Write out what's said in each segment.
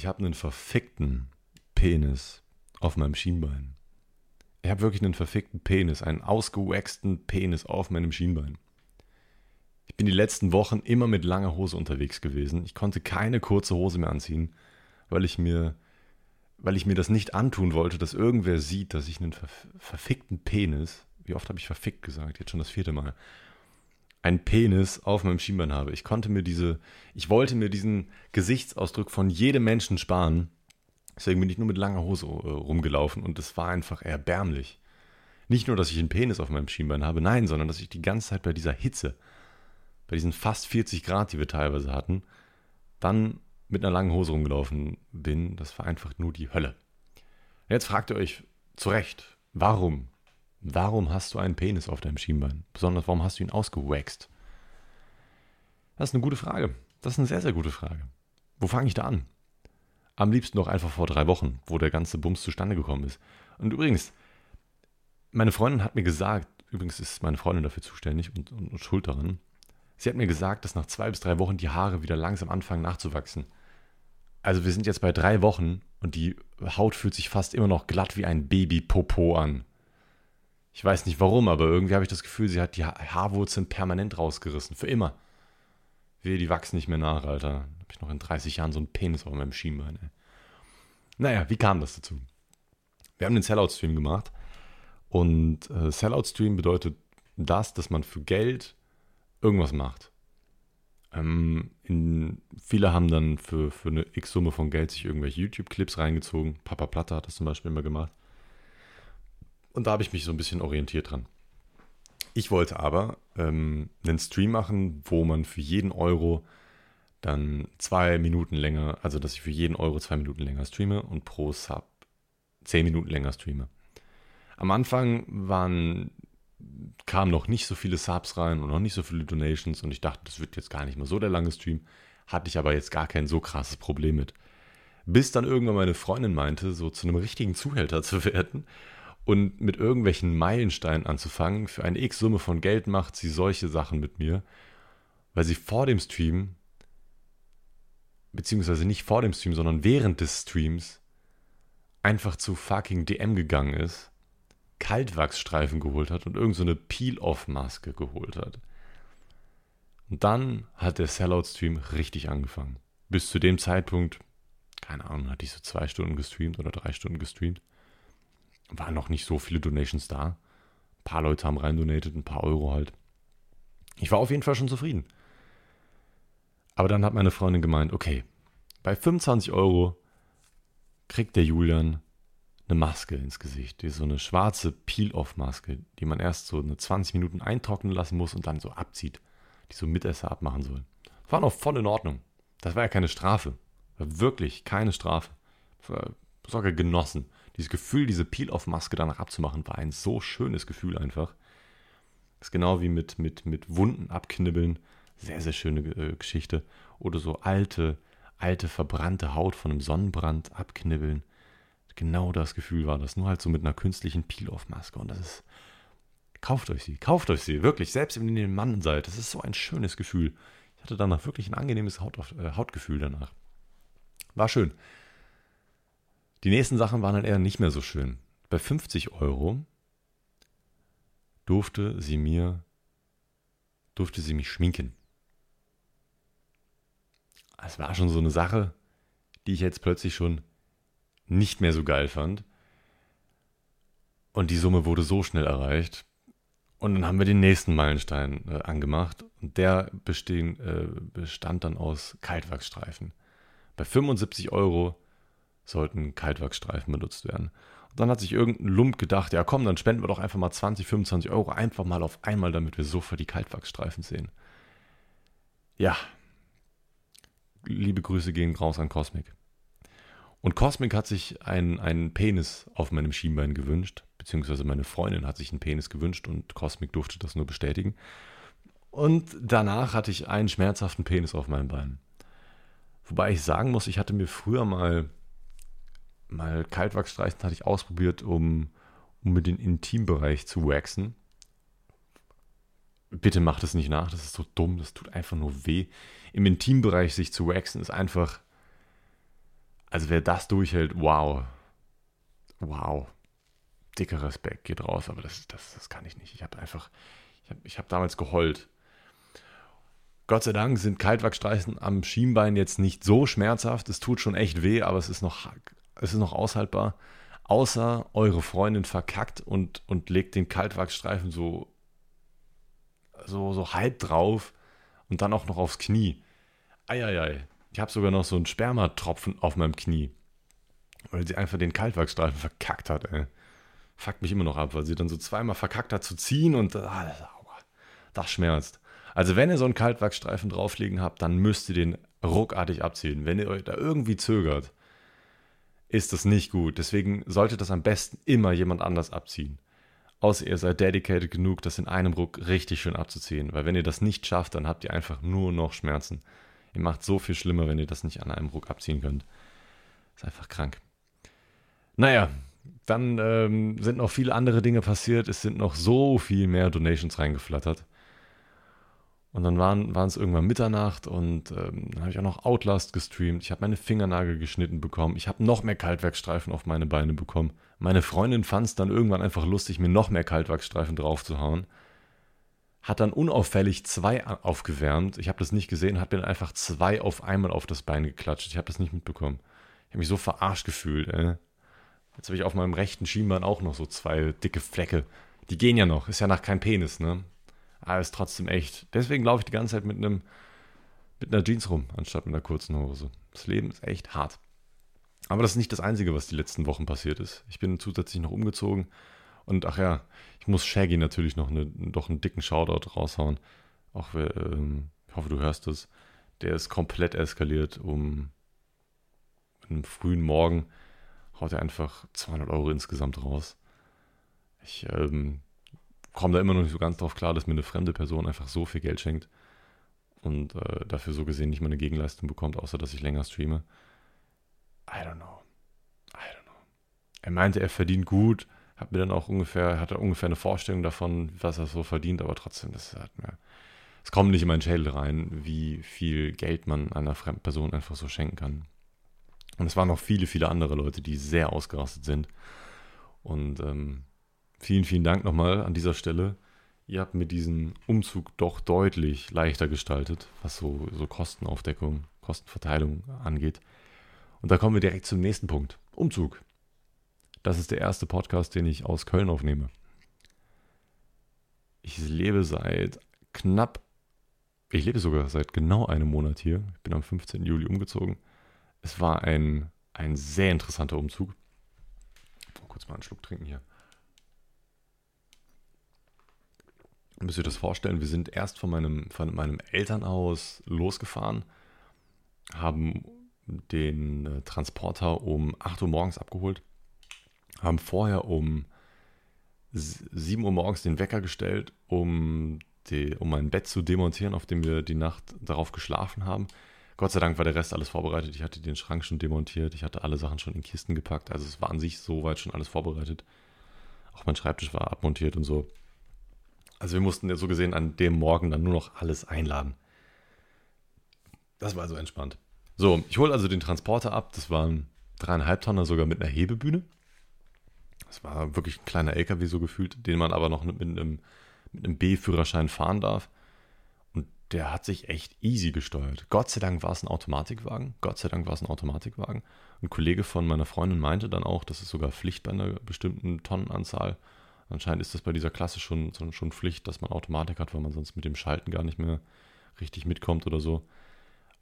ich habe einen verfickten Penis auf meinem Schienbein. Ich habe wirklich einen verfickten Penis, einen ausgewaxten Penis auf meinem Schienbein. Ich bin die letzten Wochen immer mit langer Hose unterwegs gewesen. Ich konnte keine kurze Hose mehr anziehen, weil ich mir, weil ich mir das nicht antun wollte, dass irgendwer sieht, dass ich einen ver verfickten Penis, wie oft habe ich verfickt gesagt, jetzt schon das vierte Mal, einen Penis auf meinem Schienbein habe. Ich konnte mir diese, ich wollte mir diesen Gesichtsausdruck von jedem Menschen sparen. Deswegen bin ich nur mit langer Hose äh, rumgelaufen und es war einfach erbärmlich. Nicht nur, dass ich einen Penis auf meinem Schienbein habe, nein, sondern dass ich die ganze Zeit bei dieser Hitze, bei diesen fast 40 Grad, die wir teilweise hatten, dann mit einer langen Hose rumgelaufen bin. Das war einfach nur die Hölle. Jetzt fragt ihr euch zu Recht, warum Warum hast du einen Penis auf deinem Schienbein? Besonders, warum hast du ihn ausgewaxt? Das ist eine gute Frage. Das ist eine sehr, sehr gute Frage. Wo fange ich da an? Am liebsten doch einfach vor drei Wochen, wo der ganze Bums zustande gekommen ist. Und übrigens, meine Freundin hat mir gesagt, übrigens ist meine Freundin dafür zuständig und, und, und schuld daran, sie hat mir gesagt, dass nach zwei bis drei Wochen die Haare wieder langsam anfangen nachzuwachsen. Also wir sind jetzt bei drei Wochen und die Haut fühlt sich fast immer noch glatt wie ein Babypopo an. Ich weiß nicht warum, aber irgendwie habe ich das Gefühl, sie hat die Haarwurzeln permanent rausgerissen. Für immer. Wehe, die wachsen nicht mehr nach, Alter. Habe ich noch in 30 Jahren so einen Penis auf meinem Schienbein, ey. Naja, wie kam das dazu? Wir haben den Sellout-Stream gemacht. Und äh, Sellout-Stream bedeutet das, dass man für Geld irgendwas macht. Ähm, in, viele haben dann für, für eine X-Summe von Geld sich irgendwelche YouTube-Clips reingezogen. Papa Platte hat das zum Beispiel immer gemacht. Und da habe ich mich so ein bisschen orientiert dran. Ich wollte aber ähm, einen Stream machen, wo man für jeden Euro dann zwei Minuten länger, also dass ich für jeden Euro zwei Minuten länger streame und pro Sub zehn Minuten länger streame. Am Anfang waren, kamen noch nicht so viele Subs rein und noch nicht so viele Donations und ich dachte, das wird jetzt gar nicht mehr so der lange Stream. Hatte ich aber jetzt gar kein so krasses Problem mit. Bis dann irgendwann meine Freundin meinte, so zu einem richtigen Zuhälter zu werden und mit irgendwelchen Meilensteinen anzufangen. Für eine X-Summe von Geld macht sie solche Sachen mit mir, weil sie vor dem Stream, beziehungsweise nicht vor dem Stream, sondern während des Streams, einfach zu fucking DM gegangen ist, Kaltwachsstreifen geholt hat und irgendeine so Peel-Off-Maske geholt hat. Und dann hat der Sellout-Stream richtig angefangen. Bis zu dem Zeitpunkt, keine Ahnung, hatte ich so zwei Stunden gestreamt oder drei Stunden gestreamt waren noch nicht so viele Donations da. Ein paar Leute haben rein donated, ein paar Euro halt. Ich war auf jeden Fall schon zufrieden. Aber dann hat meine Freundin gemeint, okay, bei 25 Euro kriegt der Julian eine Maske ins Gesicht. Die ist so eine schwarze Peel-Off-Maske, die man erst so eine 20 Minuten eintrocknen lassen muss und dann so abzieht, die so Mitesser abmachen soll. War noch voll in Ordnung. Das war ja keine Strafe. War wirklich keine Strafe. Das war sogar genossen. Dieses Gefühl, diese Peel-Off-Maske danach abzumachen, war ein so schönes Gefühl einfach. Das ist genau wie mit, mit, mit Wunden abknibbeln. Sehr, sehr schöne äh, Geschichte. Oder so alte, alte, verbrannte Haut von einem Sonnenbrand abknibbeln. Genau das Gefühl war das. Nur halt so mit einer künstlichen Peel-Off-Maske. Und das ist. Kauft euch sie, kauft euch sie, wirklich. Selbst wenn ihr ein Mann seid, das ist so ein schönes Gefühl. Ich hatte danach wirklich ein angenehmes Haut, äh, Hautgefühl danach. War schön. Die nächsten Sachen waren dann eher nicht mehr so schön. Bei 50 Euro durfte sie mir, durfte sie mich schminken. Es war schon so eine Sache, die ich jetzt plötzlich schon nicht mehr so geil fand. Und die Summe wurde so schnell erreicht. Und dann haben wir den nächsten Meilenstein äh, angemacht. Und der bestehen, äh, bestand dann aus Kaltwachsstreifen. Bei 75 Euro sollten Kaltwachsstreifen benutzt werden. Und dann hat sich irgendein Lump gedacht, ja komm, dann spenden wir doch einfach mal 20, 25 Euro einfach mal auf einmal, damit wir sofort die Kaltwachsstreifen sehen. Ja. Liebe Grüße gehen raus an Cosmic. Und Cosmic hat sich einen, einen Penis auf meinem Schienbein gewünscht, beziehungsweise meine Freundin hat sich einen Penis gewünscht und Cosmic durfte das nur bestätigen. Und danach hatte ich einen schmerzhaften Penis auf meinem Bein. Wobei ich sagen muss, ich hatte mir früher mal mal Kaltwachsstreichen hatte ich ausprobiert, um, um mir den Intimbereich zu waxen. Bitte macht es nicht nach, das ist so dumm, das tut einfach nur weh. Im Intimbereich sich zu waxen ist einfach Also wer das durchhält, wow. Wow. Dicker Respekt, geht raus, aber das, das, das kann ich nicht. Ich habe einfach, ich habe ich hab damals geheult. Gott sei Dank sind Kaltwachsstreifen am Schienbein jetzt nicht so schmerzhaft. Es tut schon echt weh, aber es ist noch, es ist noch aushaltbar. Außer eure Freundin verkackt und, und legt den Kaltwachsstreifen so, so, so halb drauf und dann auch noch aufs Knie. Eieiei. Ich habe sogar noch so einen Spermatropfen auf meinem Knie. Weil sie einfach den Kaltwachsstreifen verkackt hat, ey. Fuckt mich immer noch ab, weil sie dann so zweimal verkackt hat zu ziehen und ah, das schmerzt. Also wenn ihr so einen Kaltwachsstreifen drauflegen habt, dann müsst ihr den ruckartig abziehen. Wenn ihr euch da irgendwie zögert, ist das nicht gut. Deswegen sollte das am besten immer jemand anders abziehen. Außer ihr seid dedicated genug, das in einem Ruck richtig schön abzuziehen. Weil wenn ihr das nicht schafft, dann habt ihr einfach nur noch Schmerzen. Ihr macht so viel schlimmer, wenn ihr das nicht an einem Ruck abziehen könnt. Ist einfach krank. Naja, dann ähm, sind noch viele andere Dinge passiert. Es sind noch so viel mehr Donations reingeflattert. Und dann waren, es irgendwann Mitternacht und ähm, dann habe ich auch noch Outlast gestreamt. Ich habe meine Fingernagel geschnitten bekommen. Ich habe noch mehr Kaltwerkstreifen auf meine Beine bekommen. Meine Freundin fand es dann irgendwann einfach lustig, mir noch mehr Kaltwerkstreifen draufzuhauen. Hat dann unauffällig zwei aufgewärmt. Ich habe das nicht gesehen, hat mir dann einfach zwei auf einmal auf das Bein geklatscht. Ich habe das nicht mitbekommen. Ich habe mich so verarscht gefühlt. Ey. Jetzt habe ich auf meinem rechten Schienbein auch noch so zwei dicke Flecke. Die gehen ja noch. Ist ja nach kein Penis, ne? Aber ist trotzdem echt. Deswegen laufe ich die ganze Zeit mit einem mit einer Jeans rum, anstatt mit einer kurzen Hose. Das Leben ist echt hart. Aber das ist nicht das Einzige, was die letzten Wochen passiert ist. Ich bin zusätzlich noch umgezogen und ach ja, ich muss Shaggy natürlich noch eine, doch einen dicken Shoutout raushauen. Auch ähm, ich hoffe, du hörst es. Der ist komplett eskaliert. Um einem frühen Morgen haut er einfach 200 Euro insgesamt raus. Ich ähm, komme da immer noch nicht so ganz drauf klar, dass mir eine fremde Person einfach so viel Geld schenkt und äh, dafür so gesehen nicht mal eine Gegenleistung bekommt, außer dass ich länger streame. I don't know. I don't know. Er meinte, er verdient gut, hat mir dann auch ungefähr, hatte ungefähr eine Vorstellung davon, was er so verdient, aber trotzdem, das hat mir. Es kommt nicht in meinen Schädel rein, wie viel Geld man einer fremden Person einfach so schenken kann. Und es waren noch viele, viele andere Leute, die sehr ausgerastet sind. Und ähm, Vielen, vielen Dank nochmal an dieser Stelle. Ihr habt mir diesen Umzug doch deutlich leichter gestaltet, was so, so Kostenaufdeckung, Kostenverteilung angeht. Und da kommen wir direkt zum nächsten Punkt. Umzug. Das ist der erste Podcast, den ich aus Köln aufnehme. Ich lebe seit knapp, ich lebe sogar seit genau einem Monat hier. Ich bin am 15. Juli umgezogen. Es war ein, ein sehr interessanter Umzug. Mal kurz mal einen Schluck trinken hier. Müsst ihr das vorstellen, wir sind erst von meinem, von meinem Elternhaus losgefahren, haben den äh, Transporter um 8 Uhr morgens abgeholt, haben vorher um 7 Uhr morgens den Wecker gestellt, um, die, um mein Bett zu demontieren, auf dem wir die Nacht darauf geschlafen haben. Gott sei Dank war der Rest alles vorbereitet. Ich hatte den Schrank schon demontiert, ich hatte alle Sachen schon in Kisten gepackt. Also es war an sich soweit schon alles vorbereitet. Auch mein Schreibtisch war abmontiert und so. Also wir mussten ja so gesehen an dem Morgen dann nur noch alles einladen. Das war also entspannt. So, ich hole also den Transporter ab. Das waren dreieinhalb Tonner sogar mit einer Hebebühne. Das war wirklich ein kleiner LKW so gefühlt, den man aber noch mit einem, mit einem B-Führerschein fahren darf. Und der hat sich echt easy gesteuert. Gott sei Dank war es ein Automatikwagen. Gott sei Dank war es ein Automatikwagen. Ein Kollege von meiner Freundin meinte dann auch, das ist sogar Pflicht bei einer bestimmten Tonnenanzahl. Anscheinend ist das bei dieser Klasse schon, schon Pflicht, dass man Automatik hat, weil man sonst mit dem Schalten gar nicht mehr richtig mitkommt oder so.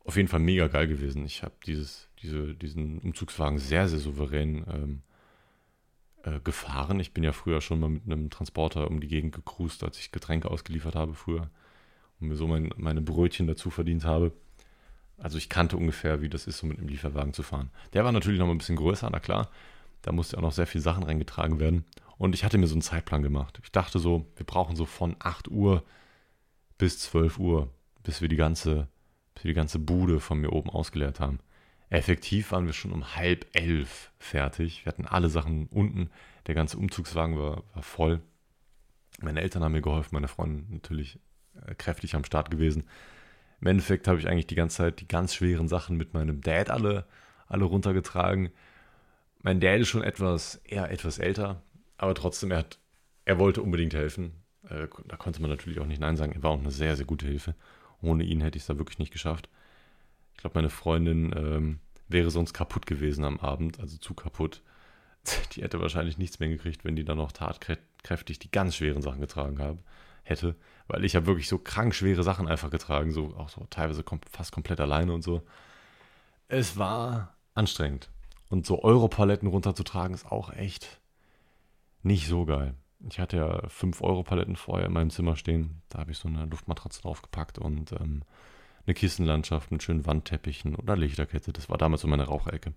Auf jeden Fall mega geil gewesen. Ich habe diese, diesen Umzugswagen sehr, sehr souverän ähm, äh, gefahren. Ich bin ja früher schon mal mit einem Transporter um die Gegend gecruised, als ich Getränke ausgeliefert habe früher und mir so mein, meine Brötchen dazu verdient habe. Also ich kannte ungefähr, wie das ist, so mit einem Lieferwagen zu fahren. Der war natürlich noch mal ein bisschen größer, na klar. Da musste auch noch sehr viele Sachen reingetragen werden. Und ich hatte mir so einen Zeitplan gemacht. Ich dachte so, wir brauchen so von 8 Uhr bis 12 Uhr, bis wir die ganze, bis wir die ganze Bude von mir oben ausgeleert haben. Effektiv waren wir schon um halb elf fertig. Wir hatten alle Sachen unten. Der ganze Umzugswagen war, war voll. Meine Eltern haben mir geholfen, meine Freundin natürlich äh, kräftig am Start gewesen. Im Endeffekt habe ich eigentlich die ganze Zeit die ganz schweren Sachen mit meinem Dad alle alle runtergetragen. Mein Dad ist schon etwas, eher etwas älter, aber trotzdem, er, hat, er wollte unbedingt helfen. Äh, da konnte man natürlich auch nicht Nein sagen. Er war auch eine sehr, sehr gute Hilfe. Ohne ihn hätte ich es da wirklich nicht geschafft. Ich glaube, meine Freundin ähm, wäre sonst kaputt gewesen am Abend, also zu kaputt. Die hätte wahrscheinlich nichts mehr gekriegt, wenn die dann noch tatkräftig die ganz schweren Sachen getragen habe, hätte. Weil ich habe wirklich so krank schwere Sachen einfach getragen, so auch so teilweise kom fast komplett alleine und so. Es war anstrengend. Und so Europaletten runterzutragen ist auch echt nicht so geil. Ich hatte ja 5 Euro-Paletten vorher in meinem Zimmer stehen. Da habe ich so eine Luftmatratze draufgepackt und ähm, eine Kissenlandschaft mit schönen Wandteppichen oder Lichterkette. Das war damals so meine Raucherecke.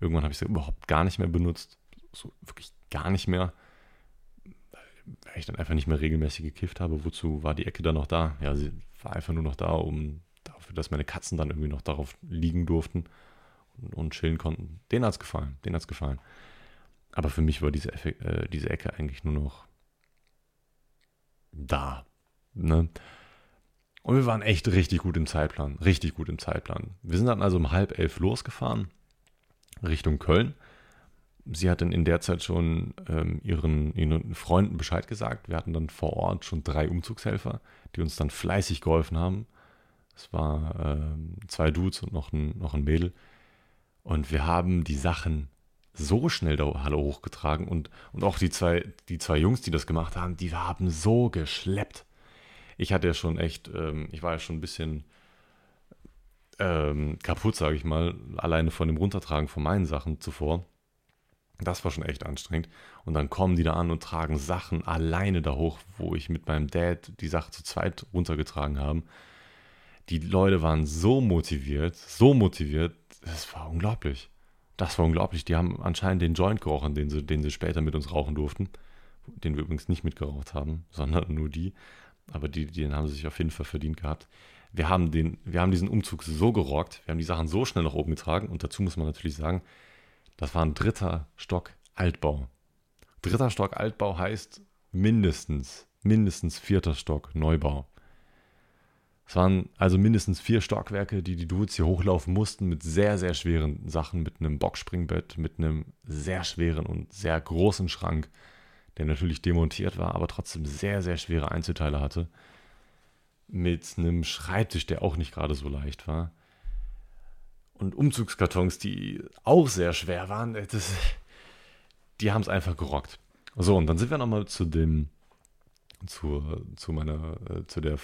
Irgendwann habe ich sie überhaupt gar nicht mehr benutzt. So wirklich gar nicht mehr. Weil ich dann einfach nicht mehr regelmäßig gekifft habe. Wozu war die Ecke dann noch da? Ja, sie war einfach nur noch da, um dafür, dass meine Katzen dann irgendwie noch darauf liegen durften und, und chillen konnten. Denen hat es gefallen. Denen hat es gefallen. Aber für mich war diese, äh, diese Ecke eigentlich nur noch da. Ne? Und wir waren echt richtig gut im Zeitplan. Richtig gut im Zeitplan. Wir sind dann also um halb elf losgefahren Richtung Köln. Sie hat dann in der Zeit schon ähm, ihren, ihren Freunden Bescheid gesagt. Wir hatten dann vor Ort schon drei Umzugshelfer, die uns dann fleißig geholfen haben. Es war ähm, zwei Dudes und noch ein, noch ein Mädel. Und wir haben die Sachen so schnell der Halle hochgetragen und, und auch die zwei, die zwei Jungs, die das gemacht haben, die haben so geschleppt. Ich hatte ja schon echt, ähm, ich war ja schon ein bisschen ähm, kaputt, sage ich mal, alleine von dem Runtertragen von meinen Sachen zuvor. Das war schon echt anstrengend. Und dann kommen die da an und tragen Sachen alleine da hoch, wo ich mit meinem Dad die Sache zu zweit runtergetragen habe. Die Leute waren so motiviert, so motiviert, das war unglaublich. Das war unglaublich. Die haben anscheinend den Joint gerochen, den sie, den sie später mit uns rauchen durften. Den wir übrigens nicht mitgeraucht haben, sondern nur die. Aber die, den haben sie sich auf jeden Fall verdient gehabt. Wir haben, den, wir haben diesen Umzug so gerockt, wir haben die Sachen so schnell nach oben getragen und dazu muss man natürlich sagen, das war ein dritter Stock Altbau. Dritter Stock Altbau heißt mindestens, mindestens vierter Stock Neubau. Es waren also mindestens vier Stockwerke, die die Dudes hier hochlaufen mussten mit sehr, sehr schweren Sachen, mit einem Boxspringbett, mit einem sehr schweren und sehr großen Schrank, der natürlich demontiert war, aber trotzdem sehr, sehr schwere Einzelteile hatte. Mit einem Schreibtisch, der auch nicht gerade so leicht war. Und Umzugskartons, die auch sehr schwer waren. Das, die haben es einfach gerockt. So, und dann sind wir nochmal zu dem zur, zu meiner, äh, zu der äh,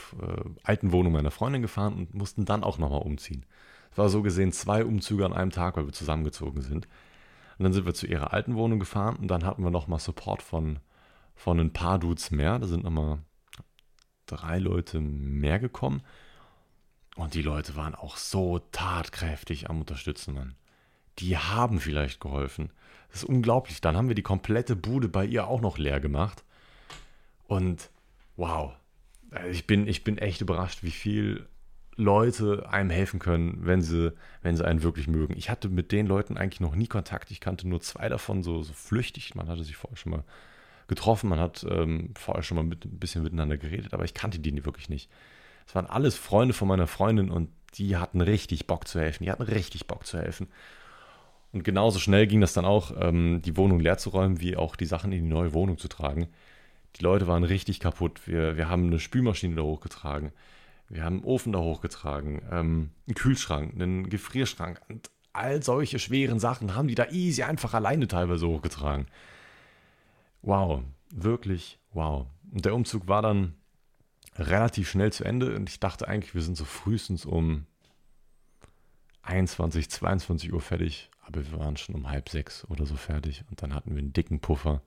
alten Wohnung meiner Freundin gefahren und mussten dann auch nochmal umziehen. Es war so gesehen zwei Umzüge an einem Tag, weil wir zusammengezogen sind. Und dann sind wir zu ihrer alten Wohnung gefahren und dann hatten wir nochmal Support von, von ein paar Dudes mehr. Da sind nochmal drei Leute mehr gekommen. Und die Leute waren auch so tatkräftig am Unterstützen, Mann. Die haben vielleicht geholfen. Das ist unglaublich. Dann haben wir die komplette Bude bei ihr auch noch leer gemacht. Und wow, also ich bin, ich bin echt überrascht, wie viel Leute einem helfen können, wenn sie, wenn sie einen wirklich mögen. Ich hatte mit den Leuten eigentlich noch nie Kontakt. Ich kannte nur zwei davon so, so flüchtig. Man hatte sich vorher schon mal getroffen, man hat ähm, vorher schon mal mit, ein bisschen miteinander geredet, aber ich kannte die wirklich nicht. Es waren alles Freunde von meiner Freundin und die hatten richtig Bock zu helfen. Die hatten richtig Bock zu helfen. Und genauso schnell ging das dann auch, ähm, die Wohnung leer zu räumen, wie auch die Sachen in die neue Wohnung zu tragen. Die Leute waren richtig kaputt. Wir, wir haben eine Spülmaschine da hochgetragen. Wir haben einen Ofen da hochgetragen. Ähm, einen Kühlschrank, einen Gefrierschrank. Und all solche schweren Sachen haben die da easy einfach alleine teilweise hochgetragen. Wow, wirklich wow. Und der Umzug war dann relativ schnell zu Ende und ich dachte eigentlich, wir sind so frühestens um 21, 22 Uhr fertig, aber wir waren schon um halb sechs oder so fertig und dann hatten wir einen dicken Puffer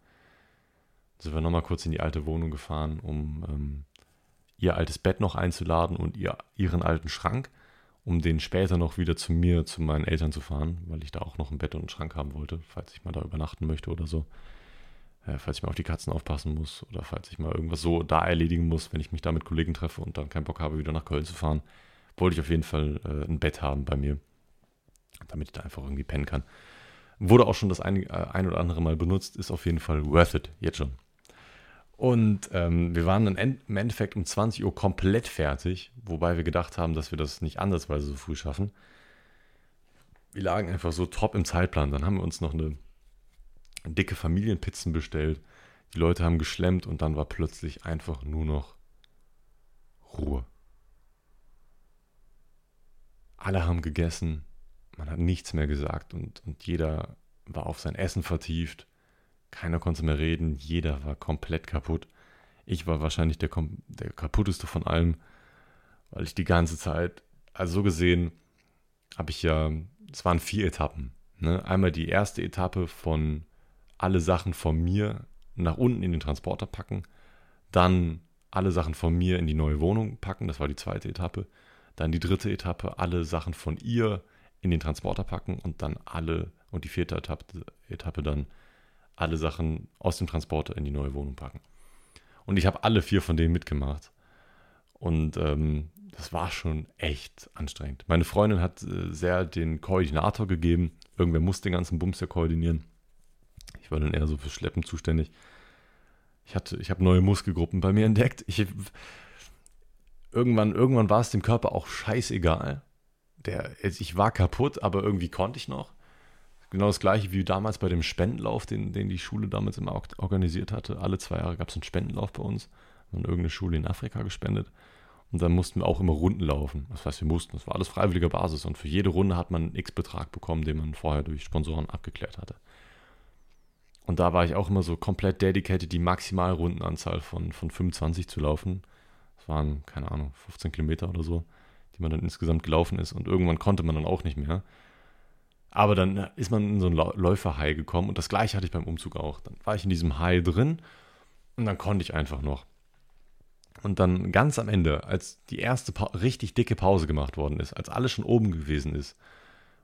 sind wir nochmal kurz in die alte Wohnung gefahren, um ähm, ihr altes Bett noch einzuladen und ihr, ihren alten Schrank, um den später noch wieder zu mir, zu meinen Eltern zu fahren, weil ich da auch noch ein Bett und einen Schrank haben wollte, falls ich mal da übernachten möchte oder so. Äh, falls ich mal auf die Katzen aufpassen muss oder falls ich mal irgendwas so da erledigen muss, wenn ich mich da mit Kollegen treffe und dann keinen Bock habe, wieder nach Köln zu fahren, wollte ich auf jeden Fall äh, ein Bett haben bei mir, damit ich da einfach irgendwie pennen kann. Wurde auch schon das ein, äh, ein oder andere Mal benutzt, ist auf jeden Fall worth it, jetzt schon. Und ähm, wir waren dann im Endeffekt um 20 Uhr komplett fertig, wobei wir gedacht haben, dass wir das nicht andersweise so früh schaffen. wir lagen einfach so top im Zeitplan. Dann haben wir uns noch eine dicke Familienpizzen bestellt. Die Leute haben geschlemmt und dann war plötzlich einfach nur noch Ruhe. Alle haben gegessen, man hat nichts mehr gesagt und, und jeder war auf sein Essen vertieft. Keiner konnte mehr reden, jeder war komplett kaputt. Ich war wahrscheinlich der, der kaputteste von allen, weil ich die ganze Zeit, also so gesehen, habe ich ja, es waren vier Etappen. Ne? Einmal die erste Etappe von alle Sachen von mir nach unten in den Transporter packen, dann alle Sachen von mir in die neue Wohnung packen, das war die zweite Etappe, dann die dritte Etappe, alle Sachen von ihr in den Transporter packen und dann alle, und die vierte Etappe, Etappe dann alle Sachen aus dem Transporter in die neue Wohnung packen. Und ich habe alle vier von denen mitgemacht. Und ähm, das war schon echt anstrengend. Meine Freundin hat äh, sehr den Koordinator gegeben. Irgendwer muss den ganzen Bums ja koordinieren. Ich war dann eher so für Schleppen zuständig. Ich ich habe neue Muskelgruppen bei mir entdeckt. Ich, irgendwann, irgendwann war es dem Körper auch scheißegal. Der, ich war kaputt, aber irgendwie konnte ich noch. Genau das gleiche wie damals bei dem Spendenlauf, den, den die Schule damals immer organisiert hatte. Alle zwei Jahre gab es einen Spendenlauf bei uns. Haben irgendeine Schule in Afrika gespendet. Und dann mussten wir auch immer Runden laufen. Das heißt, wir mussten. Das war alles freiwilliger Basis. Und für jede Runde hat man einen X-Betrag bekommen, den man vorher durch Sponsoren abgeklärt hatte. Und da war ich auch immer so komplett dedicated, die Maximalrundenanzahl von, von 25 zu laufen. Das waren, keine Ahnung, 15 Kilometer oder so, die man dann insgesamt gelaufen ist. Und irgendwann konnte man dann auch nicht mehr. Aber dann ist man in so ein Läuferhai gekommen und das gleiche hatte ich beim Umzug auch. Dann war ich in diesem Hai drin und dann konnte ich einfach noch. Und dann ganz am Ende, als die erste pa richtig dicke Pause gemacht worden ist, als alles schon oben gewesen ist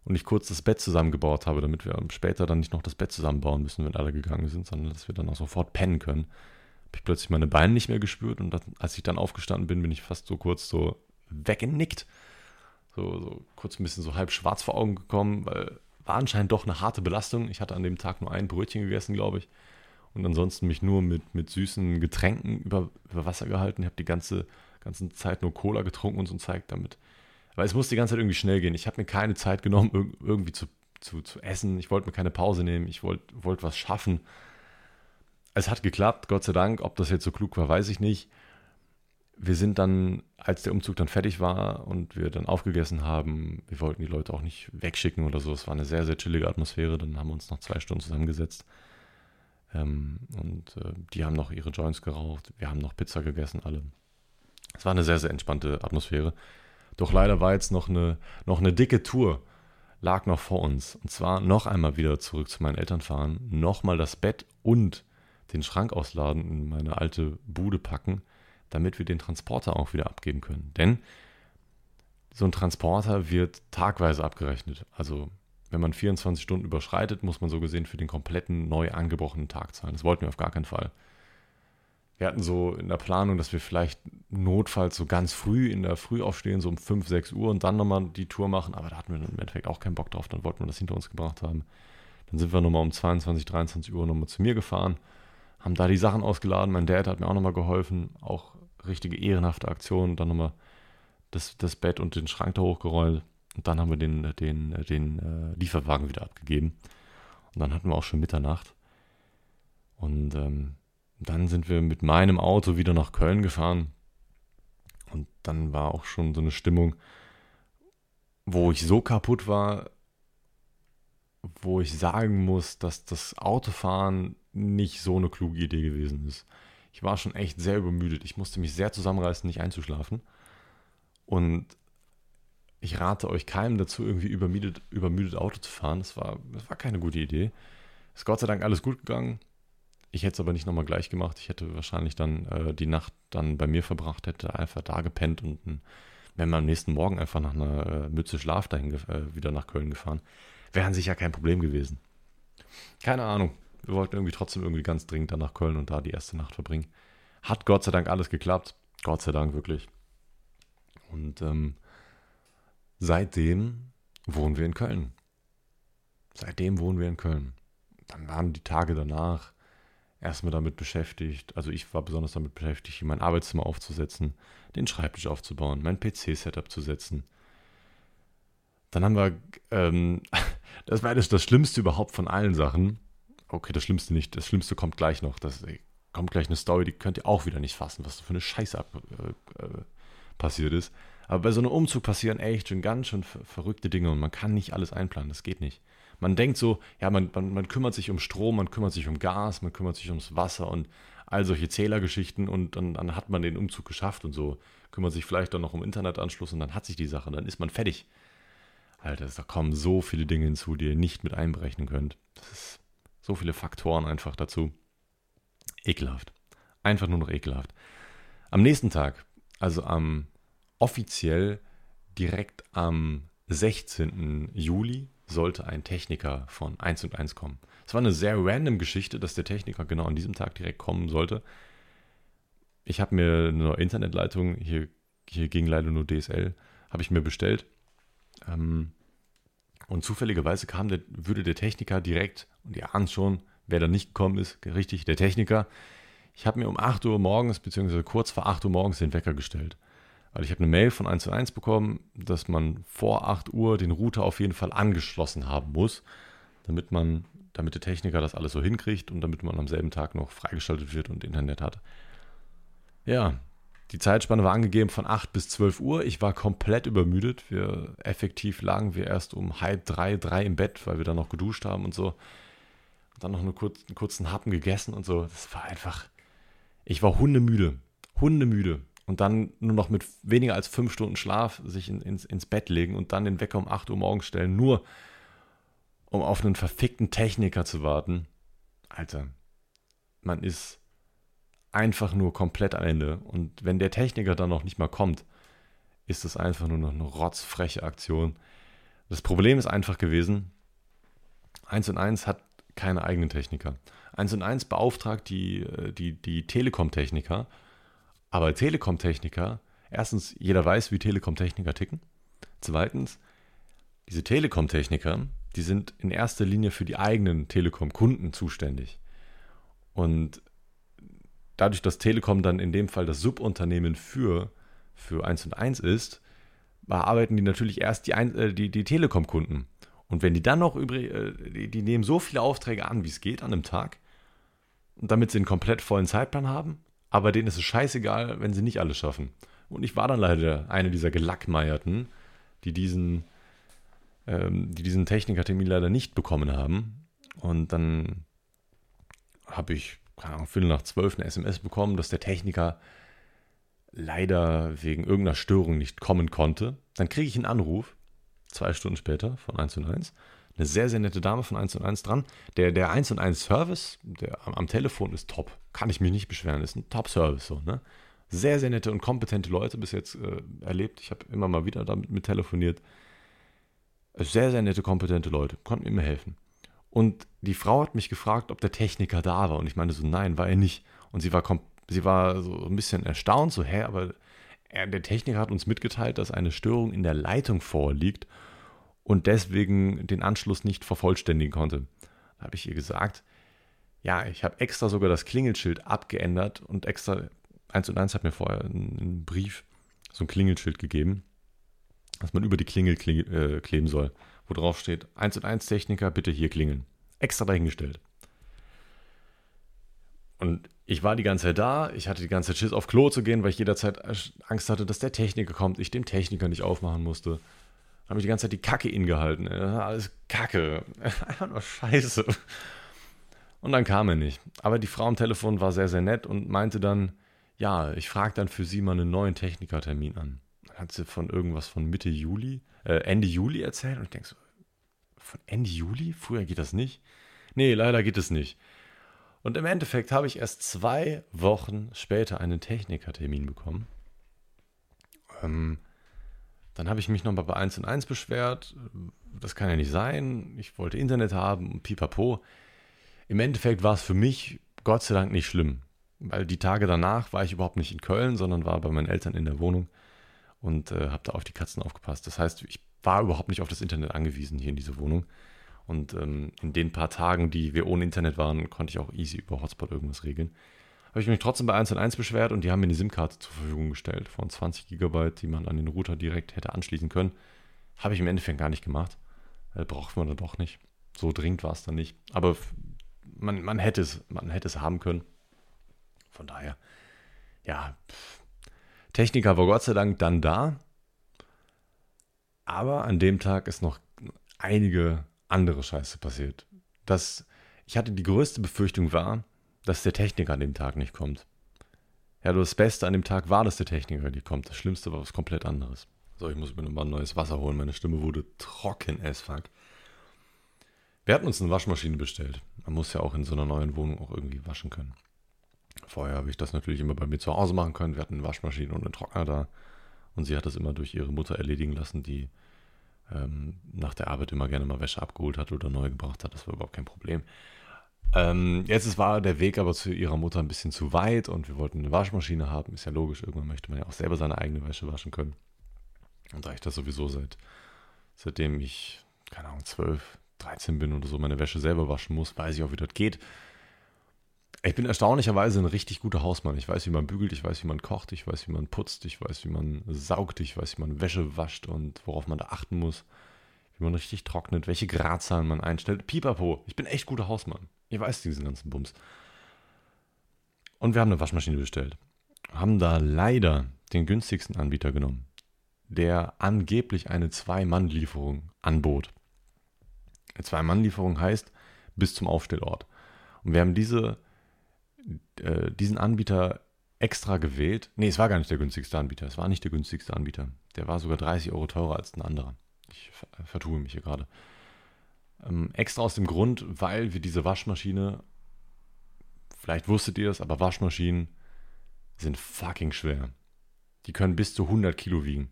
und ich kurz das Bett zusammengebaut habe, damit wir später dann nicht noch das Bett zusammenbauen müssen, wenn alle gegangen sind, sondern dass wir dann auch sofort pennen können, habe ich plötzlich meine Beine nicht mehr gespürt und das, als ich dann aufgestanden bin, bin ich fast so kurz so weggenickt so, so kurz ein bisschen so halb schwarz vor Augen gekommen, weil war anscheinend doch eine harte Belastung. Ich hatte an dem Tag nur ein Brötchen gegessen, glaube ich. Und ansonsten mich nur mit, mit süßen Getränken über, über Wasser gehalten. Ich habe die ganze, ganze Zeit nur Cola getrunken und so ein Zeug damit. Weil es musste die ganze Zeit irgendwie schnell gehen. Ich habe mir keine Zeit genommen, irgendwie zu, zu, zu essen. Ich wollte mir keine Pause nehmen. Ich wollte wollt was schaffen. Es hat geklappt, Gott sei Dank. Ob das jetzt so klug war, weiß ich nicht wir sind dann, als der Umzug dann fertig war und wir dann aufgegessen haben, wir wollten die Leute auch nicht wegschicken oder so. Es war eine sehr, sehr chillige Atmosphäre. Dann haben wir uns noch zwei Stunden zusammengesetzt. Ähm, und äh, die haben noch ihre Joints geraucht. Wir haben noch Pizza gegessen, alle. Es war eine sehr, sehr entspannte Atmosphäre. Doch leider war jetzt noch eine, noch eine dicke Tour, lag noch vor uns. Und zwar noch einmal wieder zurück zu meinen Eltern fahren, nochmal das Bett und den Schrank ausladen, in meine alte Bude packen damit wir den Transporter auch wieder abgeben können. Denn so ein Transporter wird tagweise abgerechnet. Also wenn man 24 Stunden überschreitet, muss man so gesehen für den kompletten neu angebrochenen Tag zahlen. Das wollten wir auf gar keinen Fall. Wir hatten so in der Planung, dass wir vielleicht notfalls so ganz früh in der Früh aufstehen, so um 5, 6 Uhr und dann nochmal die Tour machen, aber da hatten wir im Endeffekt auch keinen Bock drauf, dann wollten wir das hinter uns gebracht haben. Dann sind wir nochmal um 22, 23 Uhr nochmal zu mir gefahren, haben da die Sachen ausgeladen. Mein Dad hat mir auch nochmal geholfen, auch richtige ehrenhafte Aktion. Dann nochmal das, das Bett und den Schrank da hochgerollt. Und dann haben wir den, den, den äh, Lieferwagen wieder abgegeben. Und dann hatten wir auch schon Mitternacht. Und ähm, dann sind wir mit meinem Auto wieder nach Köln gefahren. Und dann war auch schon so eine Stimmung, wo ich so kaputt war, wo ich sagen muss, dass das Autofahren nicht so eine kluge Idee gewesen ist. Ich war schon echt sehr übermüdet. Ich musste mich sehr zusammenreißen, nicht einzuschlafen. Und ich rate euch keinem dazu, irgendwie übermüdet, übermüdet Auto zu fahren. Das war, das war keine gute Idee. Ist Gott sei Dank alles gut gegangen. Ich hätte es aber nicht nochmal gleich gemacht. Ich hätte wahrscheinlich dann äh, die Nacht dann bei mir verbracht, hätte einfach da gepennt und wenn wir am nächsten Morgen einfach nach einer äh, Mütze Schlaf dahin äh, wieder nach Köln gefahren, wären sicher kein Problem gewesen. Keine Ahnung wir wollten irgendwie trotzdem irgendwie ganz dringend dann nach Köln und da die erste Nacht verbringen. Hat Gott sei Dank alles geklappt. Gott sei Dank wirklich. Und ähm, seitdem wohnen wir in Köln. Seitdem wohnen wir in Köln. Dann waren die Tage danach erstmal damit beschäftigt, also ich war besonders damit beschäftigt, mein Arbeitszimmer aufzusetzen, den Schreibtisch aufzubauen, mein PC-Setup zu setzen. Dann haben wir, ähm, das war das, das Schlimmste überhaupt von allen Sachen. Okay, das Schlimmste nicht, das Schlimmste kommt gleich noch. Das kommt gleich eine Story, die könnt ihr auch wieder nicht fassen, was für eine Scheiße ab, äh, äh, passiert ist. Aber bei so einem Umzug passieren echt schon ganz schön verrückte Dinge und man kann nicht alles einplanen, das geht nicht. Man denkt so, ja, man, man, man kümmert sich um Strom, man kümmert sich um Gas, man kümmert sich ums Wasser und all solche Zählergeschichten und dann, dann hat man den Umzug geschafft und so. Kümmert sich vielleicht dann noch um Internetanschluss und dann hat sich die Sache, dann ist man fertig. Alter, da kommen so viele Dinge hinzu, die ihr nicht mit einberechnen könnt. Das ist so viele Faktoren einfach dazu. Ekelhaft. Einfach nur noch ekelhaft. Am nächsten Tag, also am offiziell direkt am 16. Juli, sollte ein Techniker von 1 und 1 kommen. Es war eine sehr random Geschichte, dass der Techniker genau an diesem Tag direkt kommen sollte. Ich habe mir eine Internetleitung, hier, hier ging leider nur DSL, habe ich mir bestellt. Ähm, und zufälligerweise kam der, würde der Techniker direkt, und ihr ahnt schon, wer da nicht gekommen ist, richtig, der Techniker. Ich habe mir um 8 Uhr morgens, beziehungsweise kurz vor 8 Uhr morgens den Wecker gestellt. Weil ich habe eine Mail von 1 zu 1 bekommen, dass man vor 8 Uhr den Router auf jeden Fall angeschlossen haben muss, damit man damit der Techniker das alles so hinkriegt und damit man am selben Tag noch freigeschaltet wird und Internet hat. Ja, die Zeitspanne war angegeben von 8 bis 12 Uhr. Ich war komplett übermüdet. Wir effektiv lagen wir erst um halb drei, drei im Bett, weil wir dann noch geduscht haben und so. Und dann noch eine kurz, einen kurzen Happen gegessen und so. Das war einfach. Ich war hundemüde. Hundemüde. Und dann nur noch mit weniger als fünf Stunden Schlaf sich in, ins, ins Bett legen und dann den Wecker um 8 Uhr morgens stellen, nur um auf einen verfickten Techniker zu warten. Alter, man ist einfach nur komplett am Ende. Und wenn der Techniker dann noch nicht mal kommt, ist das einfach nur noch eine rotzfreche Aktion. Das Problem ist einfach gewesen, 1 und 1 hat keine eigenen Techniker. 1 und 1 beauftragt die, äh, die, die Telekom-Techniker, aber Telekom-Techniker, erstens, jeder weiß, wie Telekom-Techniker ticken. Zweitens, diese Telekom-Techniker, die sind in erster Linie für die eigenen Telekom-Kunden zuständig. Und dadurch, dass Telekom dann in dem Fall das Subunternehmen für, für 1 und 1 ist, bearbeiten die natürlich erst die, äh, die, die Telekom-Kunden. Und wenn die dann noch übrig, äh, die, die nehmen so viele Aufträge an, wie es geht an einem Tag, damit sie einen komplett vollen Zeitplan haben, aber denen ist es scheißegal, wenn sie nicht alles schaffen. Und ich war dann leider eine dieser Gelackmeierten, die diesen ähm, die diesen Technikertermin leider nicht bekommen haben. Und dann habe ich, keine Ahnung, Viertel nach zwölf eine SMS bekommen, dass der Techniker leider wegen irgendeiner Störung nicht kommen konnte. Dann kriege ich einen Anruf, zwei Stunden später, von 1 und 1. Eine sehr, sehr nette Dame von 1 und 1 dran. Der, der 1 und 1 Service der am, am Telefon ist top. Kann ich mich nicht beschweren. Ist ein Top-Service so, ne? Sehr, sehr nette und kompetente Leute bis jetzt äh, erlebt. Ich habe immer mal wieder damit mit telefoniert. Sehr, sehr nette, kompetente Leute, konnten mir immer helfen. Und die Frau hat mich gefragt, ob der Techniker da war. Und ich meine so, nein, war er nicht. Und sie war, sie war so ein bisschen erstaunt, so, hä, aber er, der Techniker hat uns mitgeteilt, dass eine Störung in der Leitung vorliegt und deswegen den Anschluss nicht vervollständigen konnte. Da habe ich ihr gesagt, ja, ich habe extra sogar das Klingelschild abgeändert und extra, eins und eins hat mir vorher einen, Brief, so ein Klingelschild gegeben was man über die Klingel äh, kleben soll, wo drauf steht, 1 und 1 Techniker, bitte hier klingeln. Extra dahingestellt. Und ich war die ganze Zeit da, ich hatte die ganze Zeit Schiss auf Klo zu gehen, weil ich jederzeit Angst hatte, dass der Techniker kommt, ich dem Techniker nicht aufmachen musste. Habe ich die ganze Zeit die Kacke ingehalten. Alles Kacke. Einfach nur Scheiße. Und dann kam er nicht. Aber die Frau am Telefon war sehr, sehr nett und meinte dann, ja, ich frage dann für sie mal einen neuen Technikertermin an hat sie von irgendwas von Mitte Juli, äh, Ende Juli erzählt und ich denke so, von Ende Juli? Früher geht das nicht? Nee, leider geht es nicht. Und im Endeffekt habe ich erst zwei Wochen später einen Technikertermin bekommen. Ähm, dann habe ich mich nochmal bei 1 und 1 beschwert. Das kann ja nicht sein. Ich wollte Internet haben und pipapo. Im Endeffekt war es für mich Gott sei Dank nicht schlimm. Weil die Tage danach war ich überhaupt nicht in Köln, sondern war bei meinen Eltern in der Wohnung und äh, habe da auf die Katzen aufgepasst. Das heißt, ich war überhaupt nicht auf das Internet angewiesen hier in dieser Wohnung. Und ähm, in den paar Tagen, die wir ohne Internet waren, konnte ich auch easy über Hotspot irgendwas regeln. Habe ich mich trotzdem bei 1 und 1 beschwert und die haben mir eine SIM-Karte zur Verfügung gestellt von 20 GB, die man an den Router direkt hätte anschließen können. Habe ich im Endeffekt gar nicht gemacht. Äh, braucht man dann doch nicht. So dringend war es dann nicht. Aber man, man, hätte es, man hätte es haben können. Von daher, ja, Techniker war Gott sei Dank dann da. Aber an dem Tag ist noch einige andere Scheiße passiert. Das, ich hatte die größte Befürchtung war, dass der Techniker an dem Tag nicht kommt. Ja, das Beste an dem Tag war, dass der Techniker nicht kommt. Das Schlimmste war was komplett anderes. So, ich muss mir nochmal ein neues Wasser holen. Meine Stimme wurde trocken as fuck. Wir hatten uns eine Waschmaschine bestellt. Man muss ja auch in so einer neuen Wohnung auch irgendwie waschen können. Vorher habe ich das natürlich immer bei mir zu Hause machen können. Wir hatten eine Waschmaschine und einen Trockner da. Und sie hat das immer durch ihre Mutter erledigen lassen, die ähm, nach der Arbeit immer gerne mal Wäsche abgeholt hat oder neu gebracht hat. Das war überhaupt kein Problem. Ähm, jetzt war der Weg aber zu ihrer Mutter ein bisschen zu weit und wir wollten eine Waschmaschine haben. Ist ja logisch, irgendwann möchte man ja auch selber seine eigene Wäsche waschen können. Und da ich das sowieso seit, seitdem ich, keine Ahnung, 12, 13 bin oder so, meine Wäsche selber waschen muss, weiß ich auch, wie das geht. Ich bin erstaunlicherweise ein richtig guter Hausmann. Ich weiß, wie man bügelt, ich weiß, wie man kocht, ich weiß, wie man putzt, ich weiß, wie man saugt, ich weiß, wie man Wäsche wascht und worauf man da achten muss, wie man richtig trocknet, welche Gradzahlen man einstellt. Pipapo, ich bin echt guter Hausmann. Ihr weißt diesen ganzen Bums. Und wir haben eine Waschmaschine bestellt. Haben da leider den günstigsten Anbieter genommen, der angeblich eine Zwei-Mann-Lieferung anbot. Eine Zwei-Mann-Lieferung heißt bis zum Aufstellort. Und wir haben diese, äh, diesen Anbieter extra gewählt. Nee, es war gar nicht der günstigste Anbieter. Es war nicht der günstigste Anbieter. Der war sogar 30 Euro teurer als ein anderer. Ich vertue mich hier gerade. Ähm, extra aus dem Grund, weil wir diese Waschmaschine, vielleicht wusstet ihr es, aber Waschmaschinen sind fucking schwer. Die können bis zu 100 Kilo wiegen.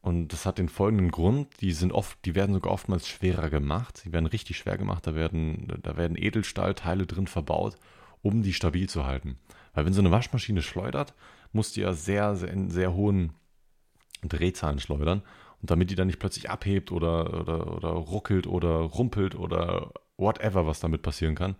Und das hat den folgenden Grund, die sind oft, die werden sogar oftmals schwerer gemacht. Sie werden richtig schwer gemacht, da werden, da werden Edelstahlteile drin verbaut, um die stabil zu halten. Weil wenn so eine Waschmaschine schleudert, muss die ja sehr, sehr, in sehr hohen Drehzahlen schleudern. Und damit die dann nicht plötzlich abhebt oder, oder, oder ruckelt oder rumpelt oder whatever, was damit passieren kann.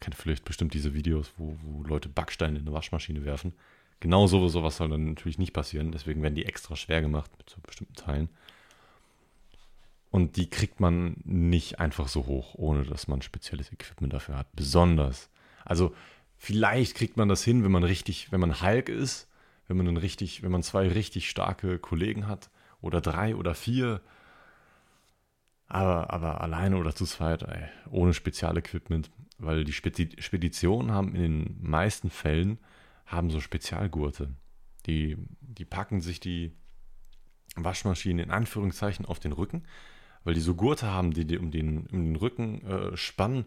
Kennt vielleicht bestimmt diese Videos, wo, wo Leute Backsteine in eine Waschmaschine werfen. Genau so, sowas soll dann natürlich nicht passieren. Deswegen werden die extra schwer gemacht mit so bestimmten Teilen. Und die kriegt man nicht einfach so hoch, ohne dass man spezielles Equipment dafür hat. Besonders. Also vielleicht kriegt man das hin, wenn man richtig, wenn man Hulk ist, wenn man richtig, wenn man zwei richtig starke Kollegen hat oder drei oder vier. Aber, aber alleine oder zu zweit, ey, ohne Spezialequipment, weil die Speditionen haben in den meisten Fällen haben so Spezialgurte. Die, die packen sich die Waschmaschine in Anführungszeichen auf den Rücken, weil die so Gurte haben, die, die um, den, um den Rücken äh, spannen